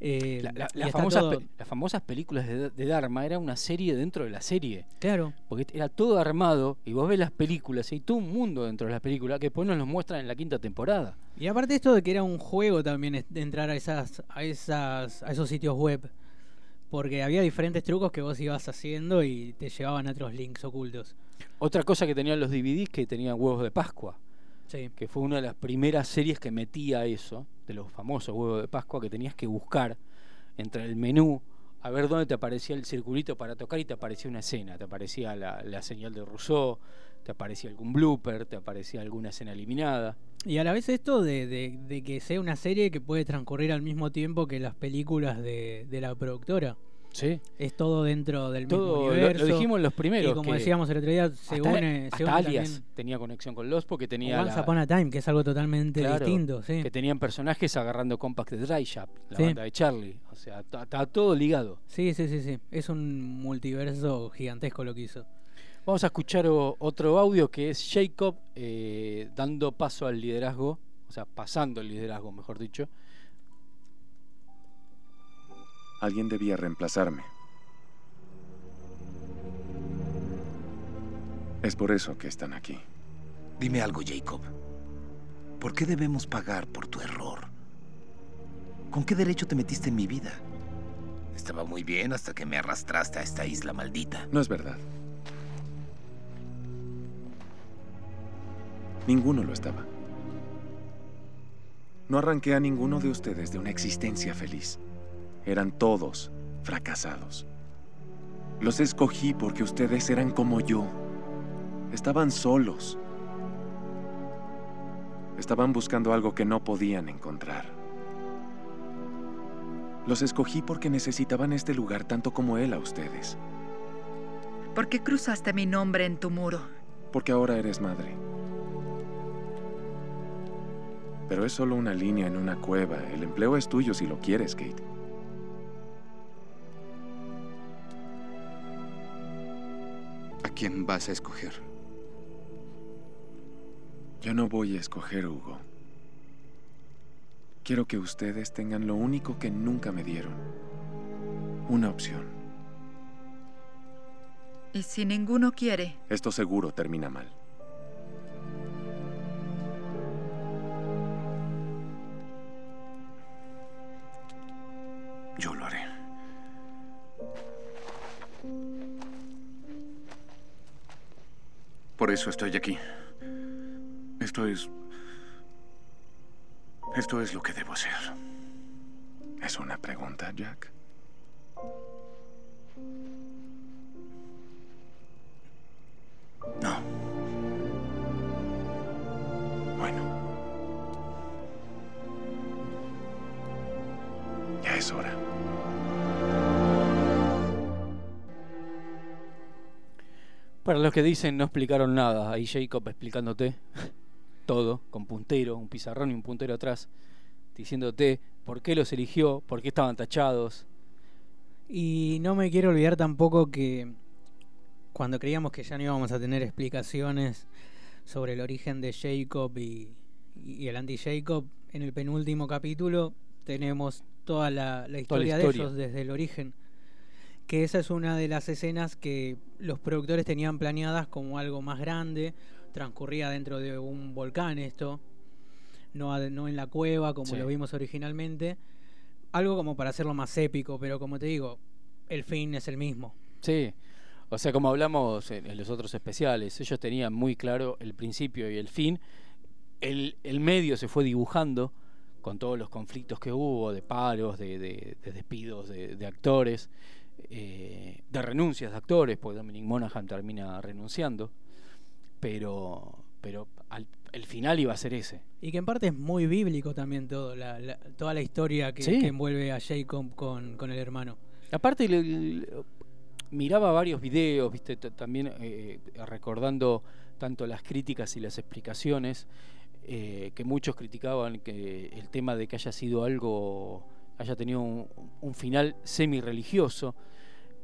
Eh, La- la- y las, famosas, todo- pe- las famosas películas de, de Dharma era una serie dentro de la serie. Claro. Porque era todo armado y vos ves las películas y hay todo un mundo dentro de las películas que después nos los muestran en la quinta temporada. Y aparte esto de que era un juego también de entrar a esas, a esas, a esos sitios web. Porque había diferentes trucos que vos ibas haciendo y te llevaban a otros links ocultos. Otra cosa que tenían los DVDs que tenían huevos de Pascua. Sí. Que fue una de las primeras series que metía eso, de los famosos huevos de Pascua, que tenías que buscar entre el menú a ver dónde te aparecía el circulito para tocar y te aparecía una escena. Te aparecía la, la señal de Rousseau, te aparecía algún blooper, te aparecía alguna escena eliminada. Y a la vez esto de, de- de que sea una serie que puede transcurrir al mismo tiempo que las películas de, de la productora. Sí. Es todo dentro del Todo, mismo lo- universo. lo, dijimos los primeros. Y como que decíamos el otro día, se hasta- une, se hasta une Alias también tenía conexión con Lost porque tenía Once la- Upon a Time, que es algo totalmente Claro, distinto. Sí. que tenían personajes agarrando Compact de Dry Shop, la Sí. banda de Charlie. O sea, está está todo ligado. sí, sí, sí, sí. Es un multiverso gigantesco lo que hizo. Vamos a escuchar o- otro audio que es Jacob eh, dando paso al liderazgo, o sea, pasando el liderazgo, mejor dicho. Alguien debía reemplazarme. Es por eso que están aquí. Dime algo, Jacob. ¿Por qué debemos pagar por tu error? ¿Con qué derecho te metiste en mi vida? Estaba muy bien hasta que me arrastraste a esta isla maldita. No es verdad. Ninguno lo estaba. No arranqué a ninguno de ustedes de una existencia feliz. Eran todos fracasados. Los escogí porque ustedes eran como yo. Estaban solos. Estaban buscando algo que no podían encontrar. Los escogí porque necesitaban este lugar tanto como él a ustedes. ¿Por qué cruzaste mi nombre en tu muro? Porque ahora eres madre. Pero es solo una línea en una cueva. El empleo es tuyo si lo quieres, Kate. Quién vas a escoger? Yo no voy a escoger, Hugo. Quiero que ustedes tengan lo único que nunca me dieron. Una opción. Y si ninguno quiere, Esto seguro termina mal. Por eso estoy aquí. Esto es... Esto es lo que debo hacer. ¿Es una pregunta, Jack? No. Bueno. Ya es hora. Para los que dicen no explicaron nada, ahí Jacob explicándote (laughs) todo, con puntero, un pizarrón y un puntero atrás, diciéndote por qué los eligió, por qué estaban tachados. Y no me quiero olvidar tampoco que cuando creíamos que ya no íbamos a tener explicaciones sobre el origen de Jacob y, y el anti-Jacob, en el penúltimo capítulo tenemos toda la, la historia, de ellos desde el origen. Que esa es una de las escenas que los productores tenían planeadas como algo más grande, transcurría dentro de un volcán esto, no, no en la cueva como lo vimos originalmente. Algo como para hacerlo más épico, pero como te digo, el fin es el mismo. Sí, o sea, como hablamos en, los otros especiales, ellos tenían muy claro el principio y el fin. El, el medio se fue dibujando con todos los conflictos que hubo, de paros, de, de, despidos de, actores, eh, de renuncias de actores, porque Dominic Monaghan termina renunciando, pero, pero al, el final iba a ser ese. Y que en parte es muy bíblico también todo, la, toda la historia que, envuelve a Jacob con, con el hermano. Aparte, miraba varios videos, viste, también eh, recordando tanto las críticas y las explicaciones. Eh, que muchos criticaban que el tema de que haya sido algo, haya tenido un, final semi-religioso.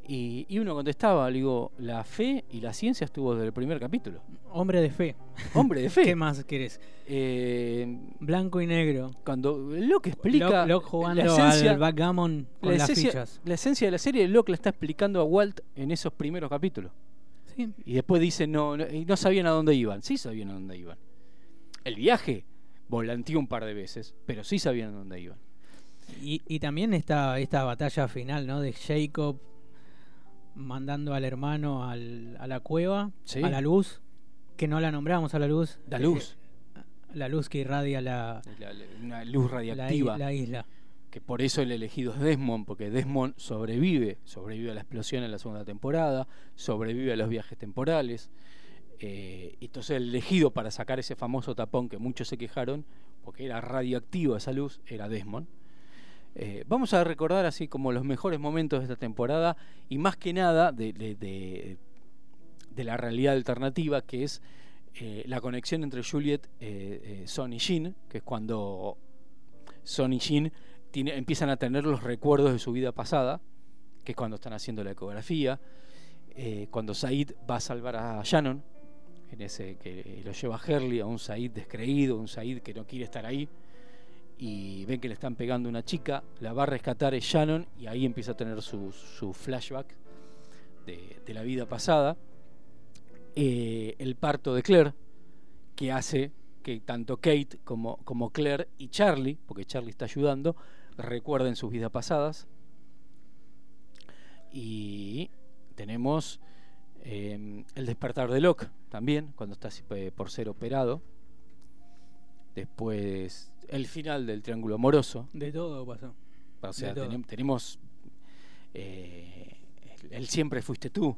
Y, uno contestaba, digo, la fe y la ciencia estuvo desde el primer capítulo. Hombre de fe. Hombre de fe. (laughs) ¿Qué más querés? Eh, Blanco y negro. Cuando Locke explica. Locke, jugando la esencia, al backgammon con la las esencia, fichas. La esencia de la serie, Locke la está explicando a Walt en esos primeros capítulos. Sí. Y después dice, no, no, y no sabían a dónde iban. Sí sabían a dónde iban el viaje volanteó un par de veces, pero sí sabían dónde iban. Y, y también esta, esta batalla final, ¿no? De Jacob mandando al hermano al, a la cueva, a la luz, que no la nombramos a la luz. La luz. Eh, la luz que irradia la, una luz radiactiva. La, isla. Que por eso el elegido es Desmond, porque Desmond sobrevive, sobrevive a la explosión en la segunda temporada, sobrevive a los viajes temporales. Eh, entonces el elegido para sacar ese famoso tapón que muchos se quejaron, porque era radioactivo esa luz, era Desmond. Eh, vamos a recordar así como los mejores momentos de esta temporada y más que nada de, de, la realidad alternativa que es eh, la conexión entre Juliet, Son y Jean, que es cuando Son y Jean empiezan a tener los recuerdos de su vida pasada, que es cuando están haciendo la ecografía, cuando Said va a salvar a Shannon, en ese que lo lleva a a un Said descreído, un Said que no quiere estar ahí, y ven que le están pegando una chica, la va a rescatar es Shannon, y ahí empieza a tener su, flashback de, la vida pasada. Eh, el parto de Claire, que hace que tanto Kate como, como Claire y Charlie, porque Charlie está ayudando, recuerden sus vidas pasadas. Y tenemos Em, el despertar de Locke también, cuando está eh, por ser operado. Después, el final del triángulo amoroso. De todo pasó. O sea, tenemos. Eh, el siempre fuiste tú.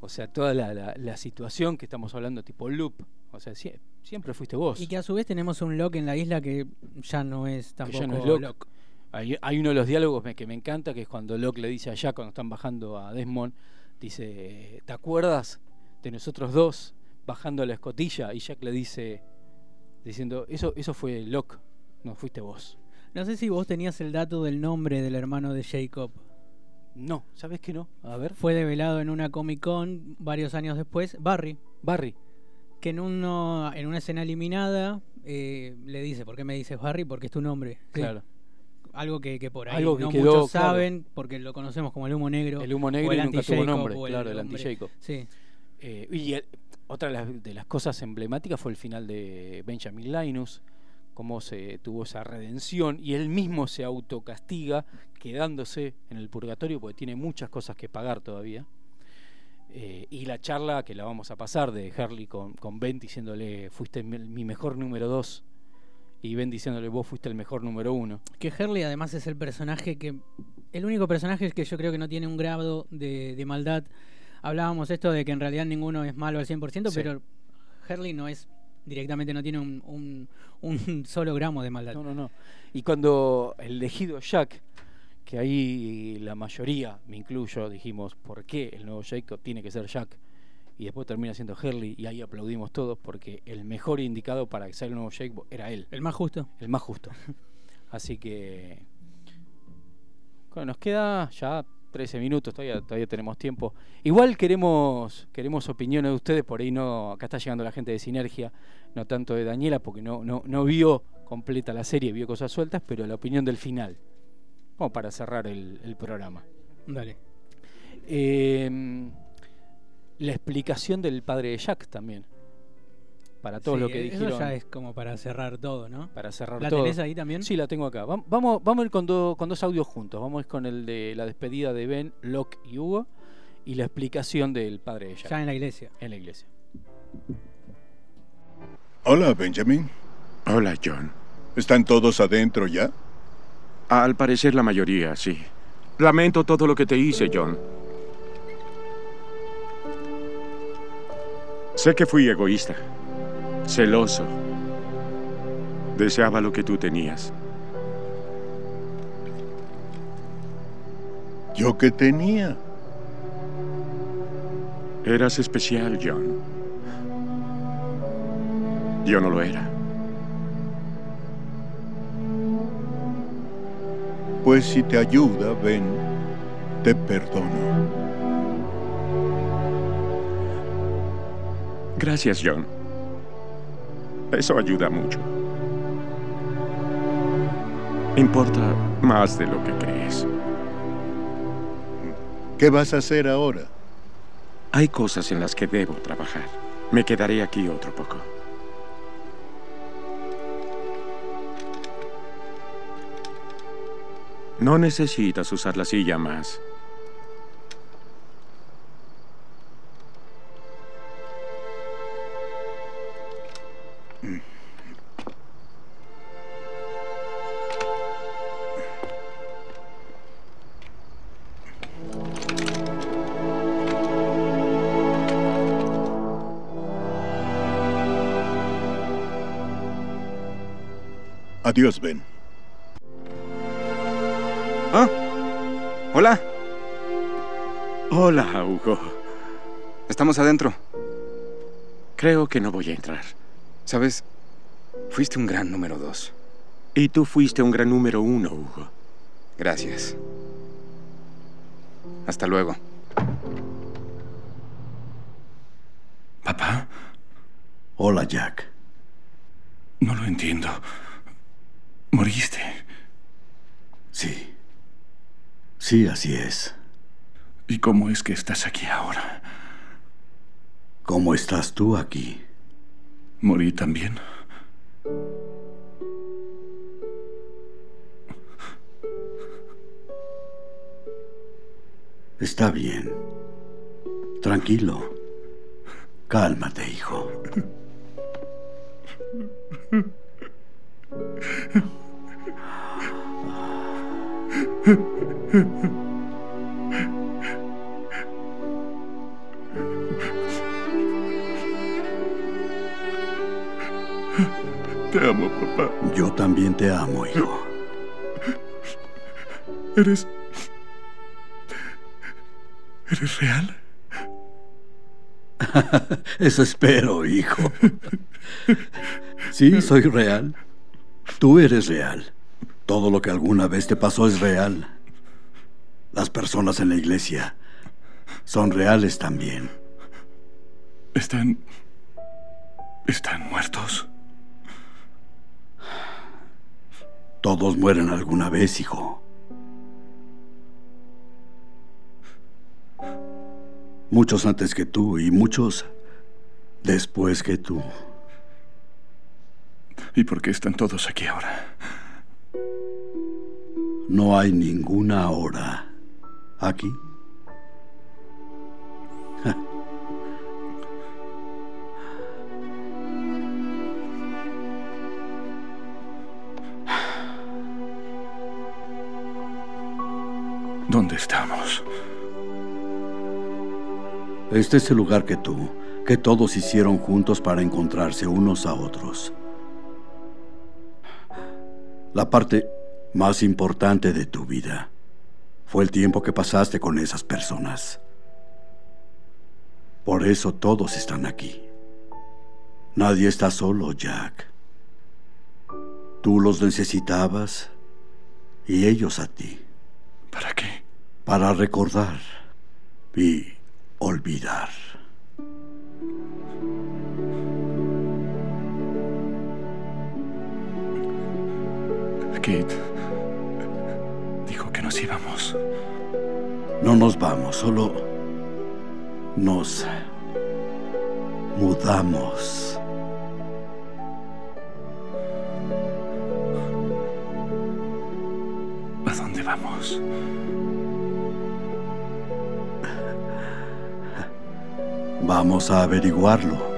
O sea, toda la, situación que estamos hablando, tipo loop. O sea, siempre fuiste vos. Y que a su vez tenemos un Locke en la isla que ya no es tampoco Locke. Hay, hay, uno de los diálogos que me encanta, que es cuando Locke le dice allá, cuando están bajando a Desmond, dice, ¿te acuerdas de nosotros dos bajando la escotilla? Y Jack le dice, diciendo, eso, eso fue Locke, no fuiste vos. No sé si vos tenías el dato del nombre del hermano de Jacob. No, ¿sabes que no? A ver. Fue develado en una Comic Con varios años después, Barry. Barry. Que en, uno, en una escena eliminada eh, le dice, ¿por qué me dices Barry? Porque es tu nombre. Claro algo que, por ahí no muchos saben, porque lo conocemos como el humo negro. El humo negro el nunca tuvo nombre, el claro, el anti-Jacob. Sí. Eh, y otra de las, cosas emblemáticas fue el final de Benjamin Linus, cómo se tuvo esa redención y él mismo se autocastiga quedándose en el purgatorio porque tiene muchas cosas que pagar todavía. Eh, y la charla que la vamos a pasar de Harley con, con Ben diciéndole fuiste mi mejor número dos y Ben diciéndole vos fuiste el mejor número uno. Que Herley además es el personaje que... El único personaje que yo creo que no tiene un grado de, maldad. Hablábamos esto de que en realidad ninguno es malo al 100%, pero Herley no es directamente no tiene un, un, (laughs) solo gramo de maldad. No, no, no. Y cuando el elegido Jack, que ahí la mayoría, me incluyo, dijimos, ¿por qué el nuevo Jacob tiene que ser Jack? y después termina siendo Hurley y ahí aplaudimos todos porque el mejor indicado para que salga el nuevo Jake era él. El más justo. El más justo. (laughs) Así que bueno, nos queda ya 13 minutos, todavía, todavía tenemos tiempo. Igual queremos, queremos opiniones de ustedes, por ahí no, acá está llegando la gente de Sinergia, no tanto de Daniela, porque no, no, no vio completa la serie, vio cosas sueltas, pero la opinión del final, como para cerrar el, el programa. Dale. Eh, la explicación del padre de Jack también. Para todo Sí, lo que eso dijeron. ya es como para cerrar todo, ¿no? Para cerrar ¿La todo. tenés ahí también? Sí, la tengo acá. Vam- Vamos, vamos a ir con, do- con dos audios juntos. Vamos a ir con el de la despedida de Ben, Locke y Hugo y la explicación del padre de Jack. Ya en la iglesia. En la iglesia. Hola, Benjamin. Hola, John. ¿Están todos adentro ya? Al parecer la mayoría, sí. Lamento todo lo que te hice, John. Sé que fui egoísta, celoso. Deseaba lo que tú tenías. ¿Yo qué tenía? Eras especial, John. Yo no lo era. Pues si te ayuda, Ben, te perdono. Gracias, John. Eso ayuda mucho. Importa más de lo que crees. ¿Qué vas a hacer ahora? Hay cosas en las que debo trabajar. Me quedaré aquí otro poco. No necesitas usar la silla más. Adiós, Ben. ¿Ah? Hola. Hola, Hugo. Estamos adentro. Creo que no voy a entrar. Sabes, fuiste un gran número dos. Y tú fuiste un gran número uno, Hugo. Gracias. Hasta luego. Papá, Hola, Jack. no lo entiendo. ¿Moriste? Sí. Sí, así es. ¿Y cómo es que estás aquí ahora? ¿Cómo estás tú aquí? ¿Morí también? Está bien. Tranquilo. Cálmate, hijo. Te amo, papá. Yo también te amo, hijo. ¿Eres... ¿Eres real? (laughs) Eso espero, hijo. Sí, soy real. Tú eres real. Todo lo que alguna vez te pasó es real. Las personas en la iglesia son reales también. Están... ¿Están muertos? Todos mueren alguna vez, hijo. Muchos antes que tú y muchos después que tú. ¿Y por qué están todos aquí ahora? No hay ninguna hora aquí. ¿Dónde estamos? Este es el lugar que tú, que todos hicieron juntos para encontrarse unos a otros. La parte más importante de tu vida fue el tiempo que pasaste con esas personas. Por eso todos están aquí. Nadie está solo, Jack. Tú los necesitabas y ellos a ti. ¿Para qué? Para recordar y olvidar. Kate nos íbamos. No nos vamos, solo nos mudamos. ¿A dónde vamos? Vamos a averiguarlo.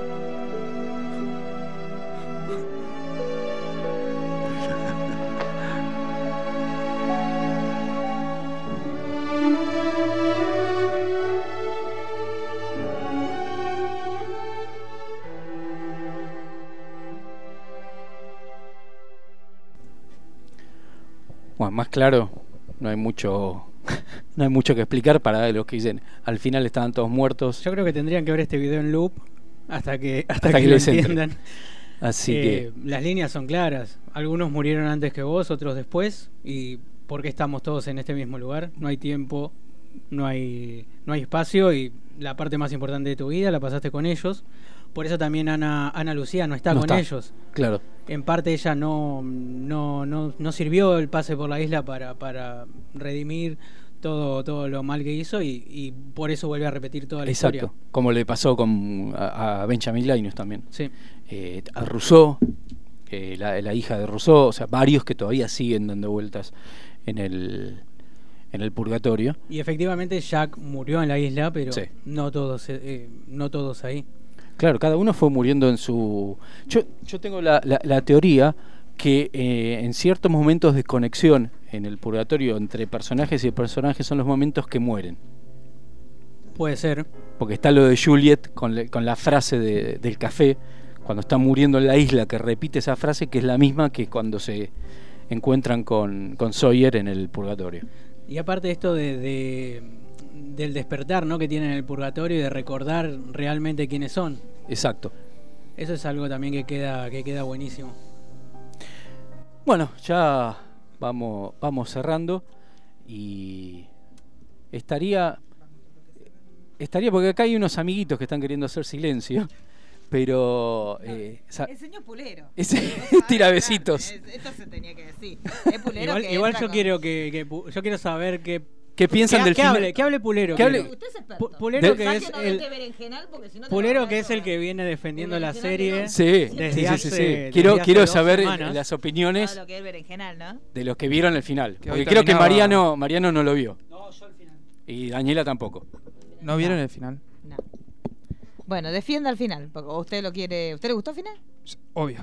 Claro, no hay mucho (laughs) no hay mucho que explicar para los que dicen al final estaban todos muertos. Yo creo que tendrían que ver este video en loop hasta que hasta, Hasta que, que lo entiendan. (laughs) Así Eh, las líneas son claras. Algunos murieron antes que vos, otros después. ¿Y por qué estamos todos en este mismo lugar? No hay tiempo, no hay, no hay espacio y la parte más importante de tu vida la pasaste con ellos. Por eso también Ana, Ana Lucía no está No con está, ellos. claro. En parte ella no, no, no, no sirvió el pase por la isla para, para redimir todo, todo lo mal que hizo y, y por eso vuelve a repetir toda la Exacto, historia. como le pasó con a, a Benjamin Linus también. Sí. Eh, a Rousseau, eh, la, la hija de Rousseau, o sea, varios que todavía siguen dando vueltas en el en el purgatorio. Y efectivamente Jack murió en la isla, pero Sí. no todos eh, eh, no todos ahí. Claro, cada uno fue muriendo en su... Yo, yo tengo la, la- la teoría que eh, en ciertos momentos de conexión en el purgatorio entre personajes y personajes son los momentos que mueren. Puede ser. Porque está lo de Juliet con, le- con la frase de- del café, cuando está muriendo en la isla, que repite esa frase que es la misma que cuando se encuentran con, con Sawyer en el purgatorio. Y aparte esto de, de- del despertar, ¿no? que tienen en el purgatorio y de recordar realmente quiénes son. Exacto. Eso es algo también que queda que queda buenísimo. Bueno, ya vamos, vamos cerrando y estaría estaría porque acá hay unos amiguitos que están queriendo hacer silencio, pero eh, sa- El señor Pulero. (laughs) ese tira besitos. Es- Esto se tenía que decir. Es Pulero Igual, que igual yo con- quiero que, yo quiero saber qué ¿Qué piensan que, del que final? hable, que hable Pulero. Que hable- quiero. Usted es Pulero que es el no Pulero que es el que viene defendiendo la serie. Sí, desde sí, sí, hace- sí, sí. desde Quiero, hace quiero saber semanas. las opiniones lo que es el berenjenal, ¿no? de los que vieron el final. Que Porque creo que Mariano, Mariano no lo vio. Y Daniela tampoco. ¿No vieron el final? Bueno, defienda al final, porque usted lo quiere. ¿Usted le gustó el final? Obvio.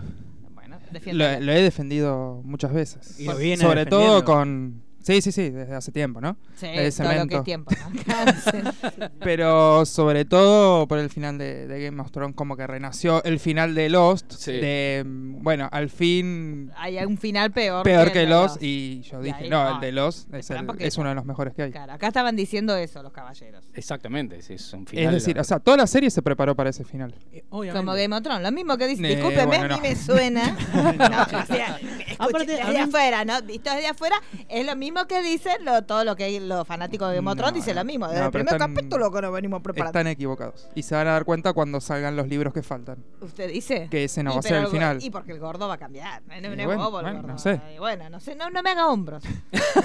Bueno, Lo, defienda. lo he defendido muchas veces. Y lo viene Sobre todo con... Sí, sí, sí, desde hace tiempo, ¿no? Sí, Desde todo lo que es tiempo. ¿no? (laughs) Pero sobre todo por el final de, de Game of Thrones, como que renació el final de Lost. De, mm, bueno, al fin Hay un final peor. peor que de Lost. Y yo Y dije, ahí, no, no, el de Lost es, el- es uno de los mejores que hay. Claro, acá estaban diciendo eso los caballeros. Exactamente, es- es un final. Es decir, o sea, toda la serie se preparó para ese final. Como Game of Thrones, lo mismo que dice, Eh, discúlpeme, bueno, a mí no. me suena. (laughs) no, o sea, escuche, Aparte, a desde mí- afuera, ¿no? Visto desde afuera, es lo mismo que dicen lo, todo lo que los fanáticos de Game of Thrones dicen lo mismo. Desde el pero primer están- capítulo que nos venimos preparando. Están equivocados. Y se van a dar cuenta cuando salgan los libros que faltan. ¿Usted dice? Que ese no Y va a ser pero el final. Y porque el gordo va a cambiar. No, no, Y no es bueno, bobo el bueno, gordo. no sé. Y bueno, no sé, no, no me haga hombros.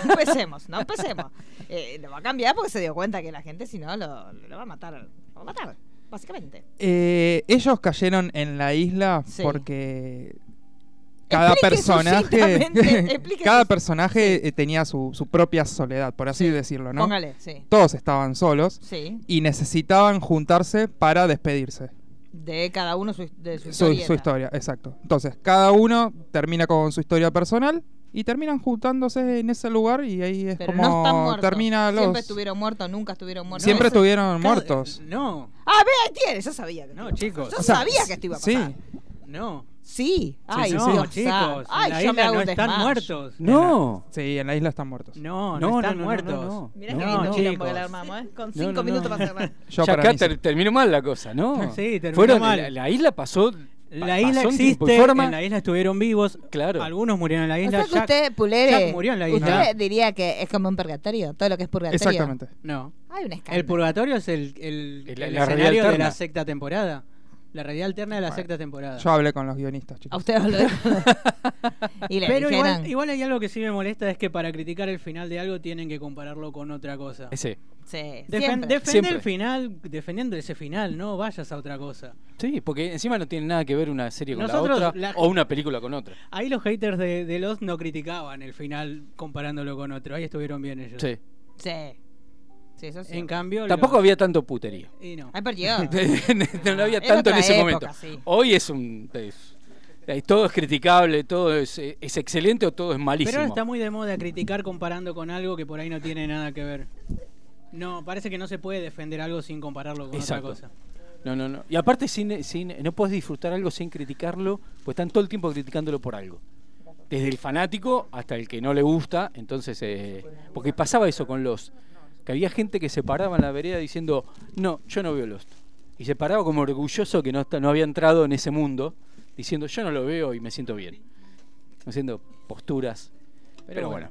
No (laughs) empecemos, no empecemos. Eh, lo va a cambiar porque se dio cuenta que la gente, si no, lo, lo va a matar. Lo va a matar, básicamente. Eh, ellos cayeron en la isla Sí. porque cada personaje, (laughs) cada personaje eh, tenía su, su propia soledad, por así decirlo, ¿no? Póngale, sí. Todos estaban solos Sí. y necesitaban juntarse para despedirse. De cada uno su, de su, Su, su historia, exacto. Entonces, cada uno termina con su historia personal y terminan juntándose en ese lugar y ahí es Pero como no están muertos. termina los... Siempre estuvieron muertos, nunca estuvieron muertos. Siempre Eso- estuvieron muertos. No. Ah, ve, ahí tiene, yo sabía que No, chicos. Yo O sea, sabía que esto iba a sí. pasar. No. Sí. Ay, no, Dios chicos, santo. en Ay, la yo me isla hago no un están desmayo. muertos. No. Sí, en la isla están muertos. No, no, No, están no, no, muertos. no, no. Mirá No, qué lindo no, quilombo que chicos. le armamos, ¿eh? Con No, cinco no, minutos no. para cerrar. (laughs) Yo ya para acá ter- sí. terminó mal la cosa, ¿no? (laughs) Sí, terminó Fueron, mal. La, la isla pasó. La isla en existe, forma. en la isla estuvieron vivos. Claro. Algunos murieron en la O isla. sea que Jack- usted, Pulere, Jack murió en la isla. usted diría que es como un purgatorio, todo lo que es purgatorio. Exactamente. No. Hay un escándalo. El purgatorio es el, el, El- la escenario de la sexta temporada. La realidad alterna de la sexta temporada. Yo hablé con los guionistas, A chicos. usted habló (laughs) Y le Pero dijeron, igual, igual hay algo que sí me molesta, es que para criticar el final de algo tienen que compararlo con otra cosa. Ese. Sí, Defen- siempre. defende Siempre. el final, defendiendo ese final, no vayas a otra cosa. Sí, porque encima no tiene nada que ver una serie con Nosotros, la otra la- o una película con otra. Ahí los haters de, de Lost no criticaban el final comparándolo con otro, ahí estuvieron bien ellos. Sí. Sí. Sí, eso sí. En cambio, Tampoco había tanto puterío. Y no. Ay, perdió. (laughs) no había tanto en ese época, momento. sí. Hoy es un. es- todo es criticable, todo es, es excelente o todo es malísimo. Pero ahora está muy de moda criticar comparando con algo que por ahí no tiene nada que ver. No, parece que no se puede defender algo sin compararlo con Exacto. otra cosa. No, no, no. Y aparte, sin, sin, no puedes disfrutar algo sin criticarlo, pues están todo el tiempo criticándolo por algo. Desde el fanático hasta el que no le gusta. Entonces, eh, porque pasaba eso con los. Que había gente que se paraba en la vereda diciendo, no, yo no veo Lost. Y se paraba como orgulloso que no, está- no había entrado en ese mundo, diciendo, yo no lo veo y me siento bien. Haciendo posturas. Pero, bueno.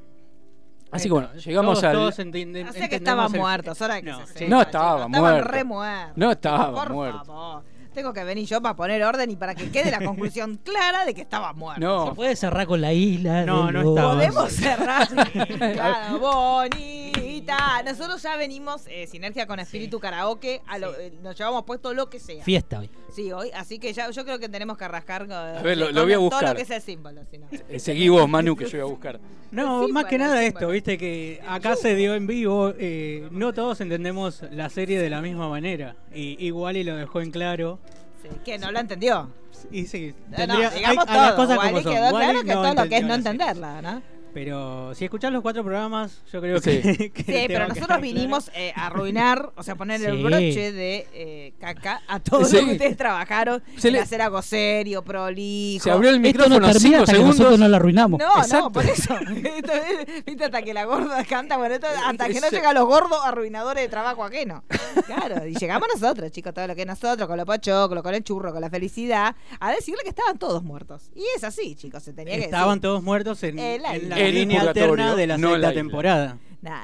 Así que bueno, llegamos todos, al. Todos entienden- No sé que estaban el- muertos, ahora que No, se sí. sepa, No estaba Estaban muerto. re muertos. No estaba Por muerto. favor. Tengo que venir yo para poner orden y para que quede la conclusión (laughs) clara de que estaba muerto. No. Se puede cerrar con la isla. No, no estaba. Podemos cerrar. (laughs) Claro, bonita. Nosotros ya venimos, eh, Sinergia con Espíritu Karaoke, a lo- eh, nos llevamos puesto lo que sea. Fiesta hoy. Sí, hoy, así que ya, yo creo que tenemos que rascar con, ver, lo- con lo voy a todo buscar. lo que es el símbolo. si no. Eh, Seguí vos, Manu, que yo voy a buscar. No, Sí, más que nada sí, esto, viste que acá se dio en vivo, eh, no todos entendemos la serie de la misma manera. Y igual y lo dejó en claro. Sí, que no lo entendió. Y sí, No, tendría, no, digamos hay- a las todo. cosas como son. quedó Wally claro que no todo lo que es no la entenderla, ¿no? Pero si escuchás los cuatro programas, yo creo Sí. que, (laughs) que Sí, pero nosotros vinimos eh, a arruinar, o sea, poner el broche de eh, caca a todo Sí. lo que ustedes trabajaron Se en le- hacer algo serio, prolijo. Se abrió el Esto micrófono no termina cinco hasta que segundos. nosotros no la arruinamos. No, Exacto. no, por eso. (laughs) Esto es- Viste, hasta que la gorda canta, bueno, esto- hasta que no llegan los gordos arruinadores de trabajo ajeno. Claro, y llegamos nosotros, chicos, todo lo que es nosotros, con lo pochoclo, con el churro, con la felicidad, a decirle que estaban todos muertos. Y es así, chicos, se tenía que Estaban decir. todos muertos en, En la en la línea purgatorio, alterna de la no en sexta la isla. Nah, temporada.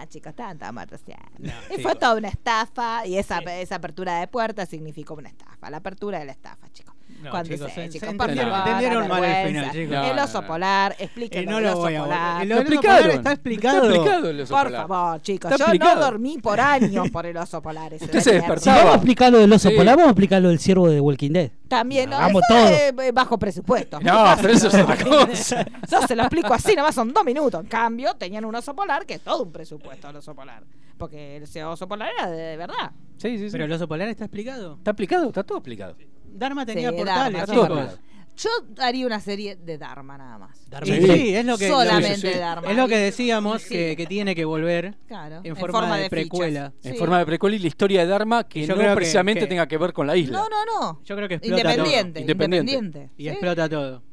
chicos, estaban todos muertos ya. No, y (laughs) fue toda una estafa, y esa, esa apertura de puertas significó una estafa. La apertura de la estafa, chicos. No, Cuando chicos, se, chicos, se por entendieron- favor, entendieron la mal el final, chicos. El oso polar, explíquenlo no el lo oso voy a polar. El oso explicaron. polar está explicado. Está explicado el oso Por polar. favor, chicos, Está yo explicado. no dormí por años por el oso polar. ese Usted se despertaba. vamos a explicar lo del oso Sí. polar, vamos a explicar lo del ciervo de Walking Dead. También, no, todo. es eh, bajo presupuesto. No, pero eso es otra cosa. (laughs) Yo se lo explico así, nomás son dos minutos. En cambio, tenían un oso polar que es todo un presupuesto el oso polar. Porque ese oso polar era de, de verdad. Sí, sí, sí. Pero el oso polar está explicado. Está explicado, está todo explicado. Dharma tenía Sí, portales, Dharma, explicado. Yo haría una serie de Dharma nada más. Dharma. Y Sí. sí, es lo que, Solamente sí, sí, sí. Dharma. es lo que decíamos sí. que, que tiene que volver Claro, en forma, de, precuela. En Sí. forma de precuela y la historia de Dharma que yo no creo precisamente que- tenga que ver con la isla. No, no, no. Yo creo que explota Independiente, todo. Independiente. independiente. Y Sí, explota todo.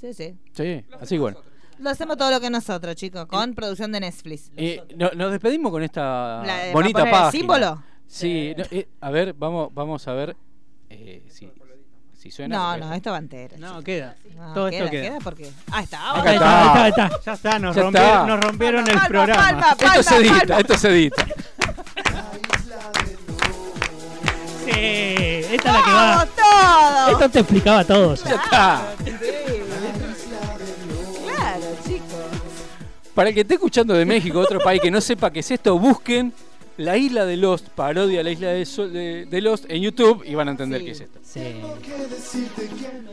Sí, sí. Sí, así bueno. Lo hacemos todo lo que nosotros, chicos, con producción de Netflix. Eh, no- nos despedimos con esta bonita ¿para poner el página. símbolo? Sí, no, eh, a ver, vamos, vamos a ver eh, si, si suena. No, no, esto va entero. No, queda. No, Todo queda, esto queda. queda porque. Ah, está. Acá ahora está. Ahí está, ahí está. Ya está, nos, Ya rompieron, está. nos rompieron el Palma, programa. palma, Esto se edita, palma. esto se edita. Sí, esta es la que va. ¡Vamos todo! Esto te explicaba todo. ya. Ya está. Claro, chicos. Para el que esté escuchando de México, otro país que no sepa qué es esto, busquen La Isla de Lost, parodia la Isla de, Sol- de- de Lost en YouTube y van a entender Sí. qué es esto. Sí.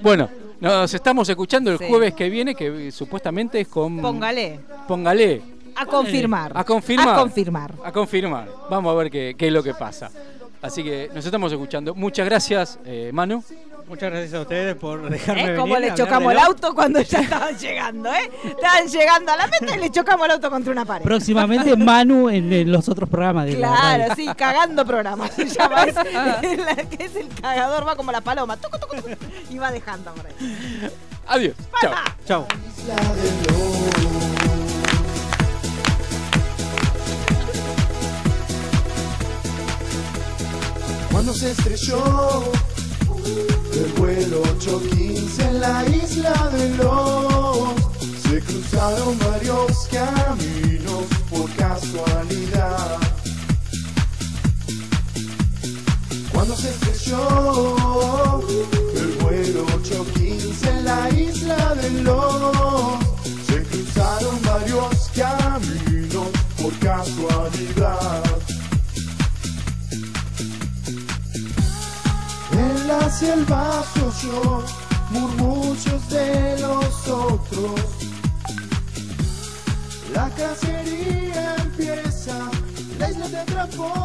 Bueno, nos estamos escuchando el Sí. jueves que viene, que supuestamente es con... Póngale. Póngale. A confirmar. A confirmar. A confirmar. A confirmar. Vamos a ver qué, qué es lo que pasa. Así que nos estamos escuchando. Muchas gracias, eh, Manu. Muchas gracias a ustedes por dejarme ¿Eh? venir. Como le chocamos el auto cuando ya estaban llegando, ¿eh? Estaban llegando a la meta y le chocamos el auto contra una pared. Próximamente Manu en, en los otros programas de la Claro, sí, cagando programas. Se llama es, la que es el cagador, va como la paloma. tucu, tucu, tucu, y va dejando por ahí. Adiós. Chao. Chao. Cuando se estrelló el vuelo 815 en la isla de los se cruzaron varios caminos por casualidad. Cuando se estrelló el vuelo 815 en la isla de los se cruzaron varios caminos por casualidad. La selva se oyó murmullos de los otros. La cacería empieza, la isla te atrapó.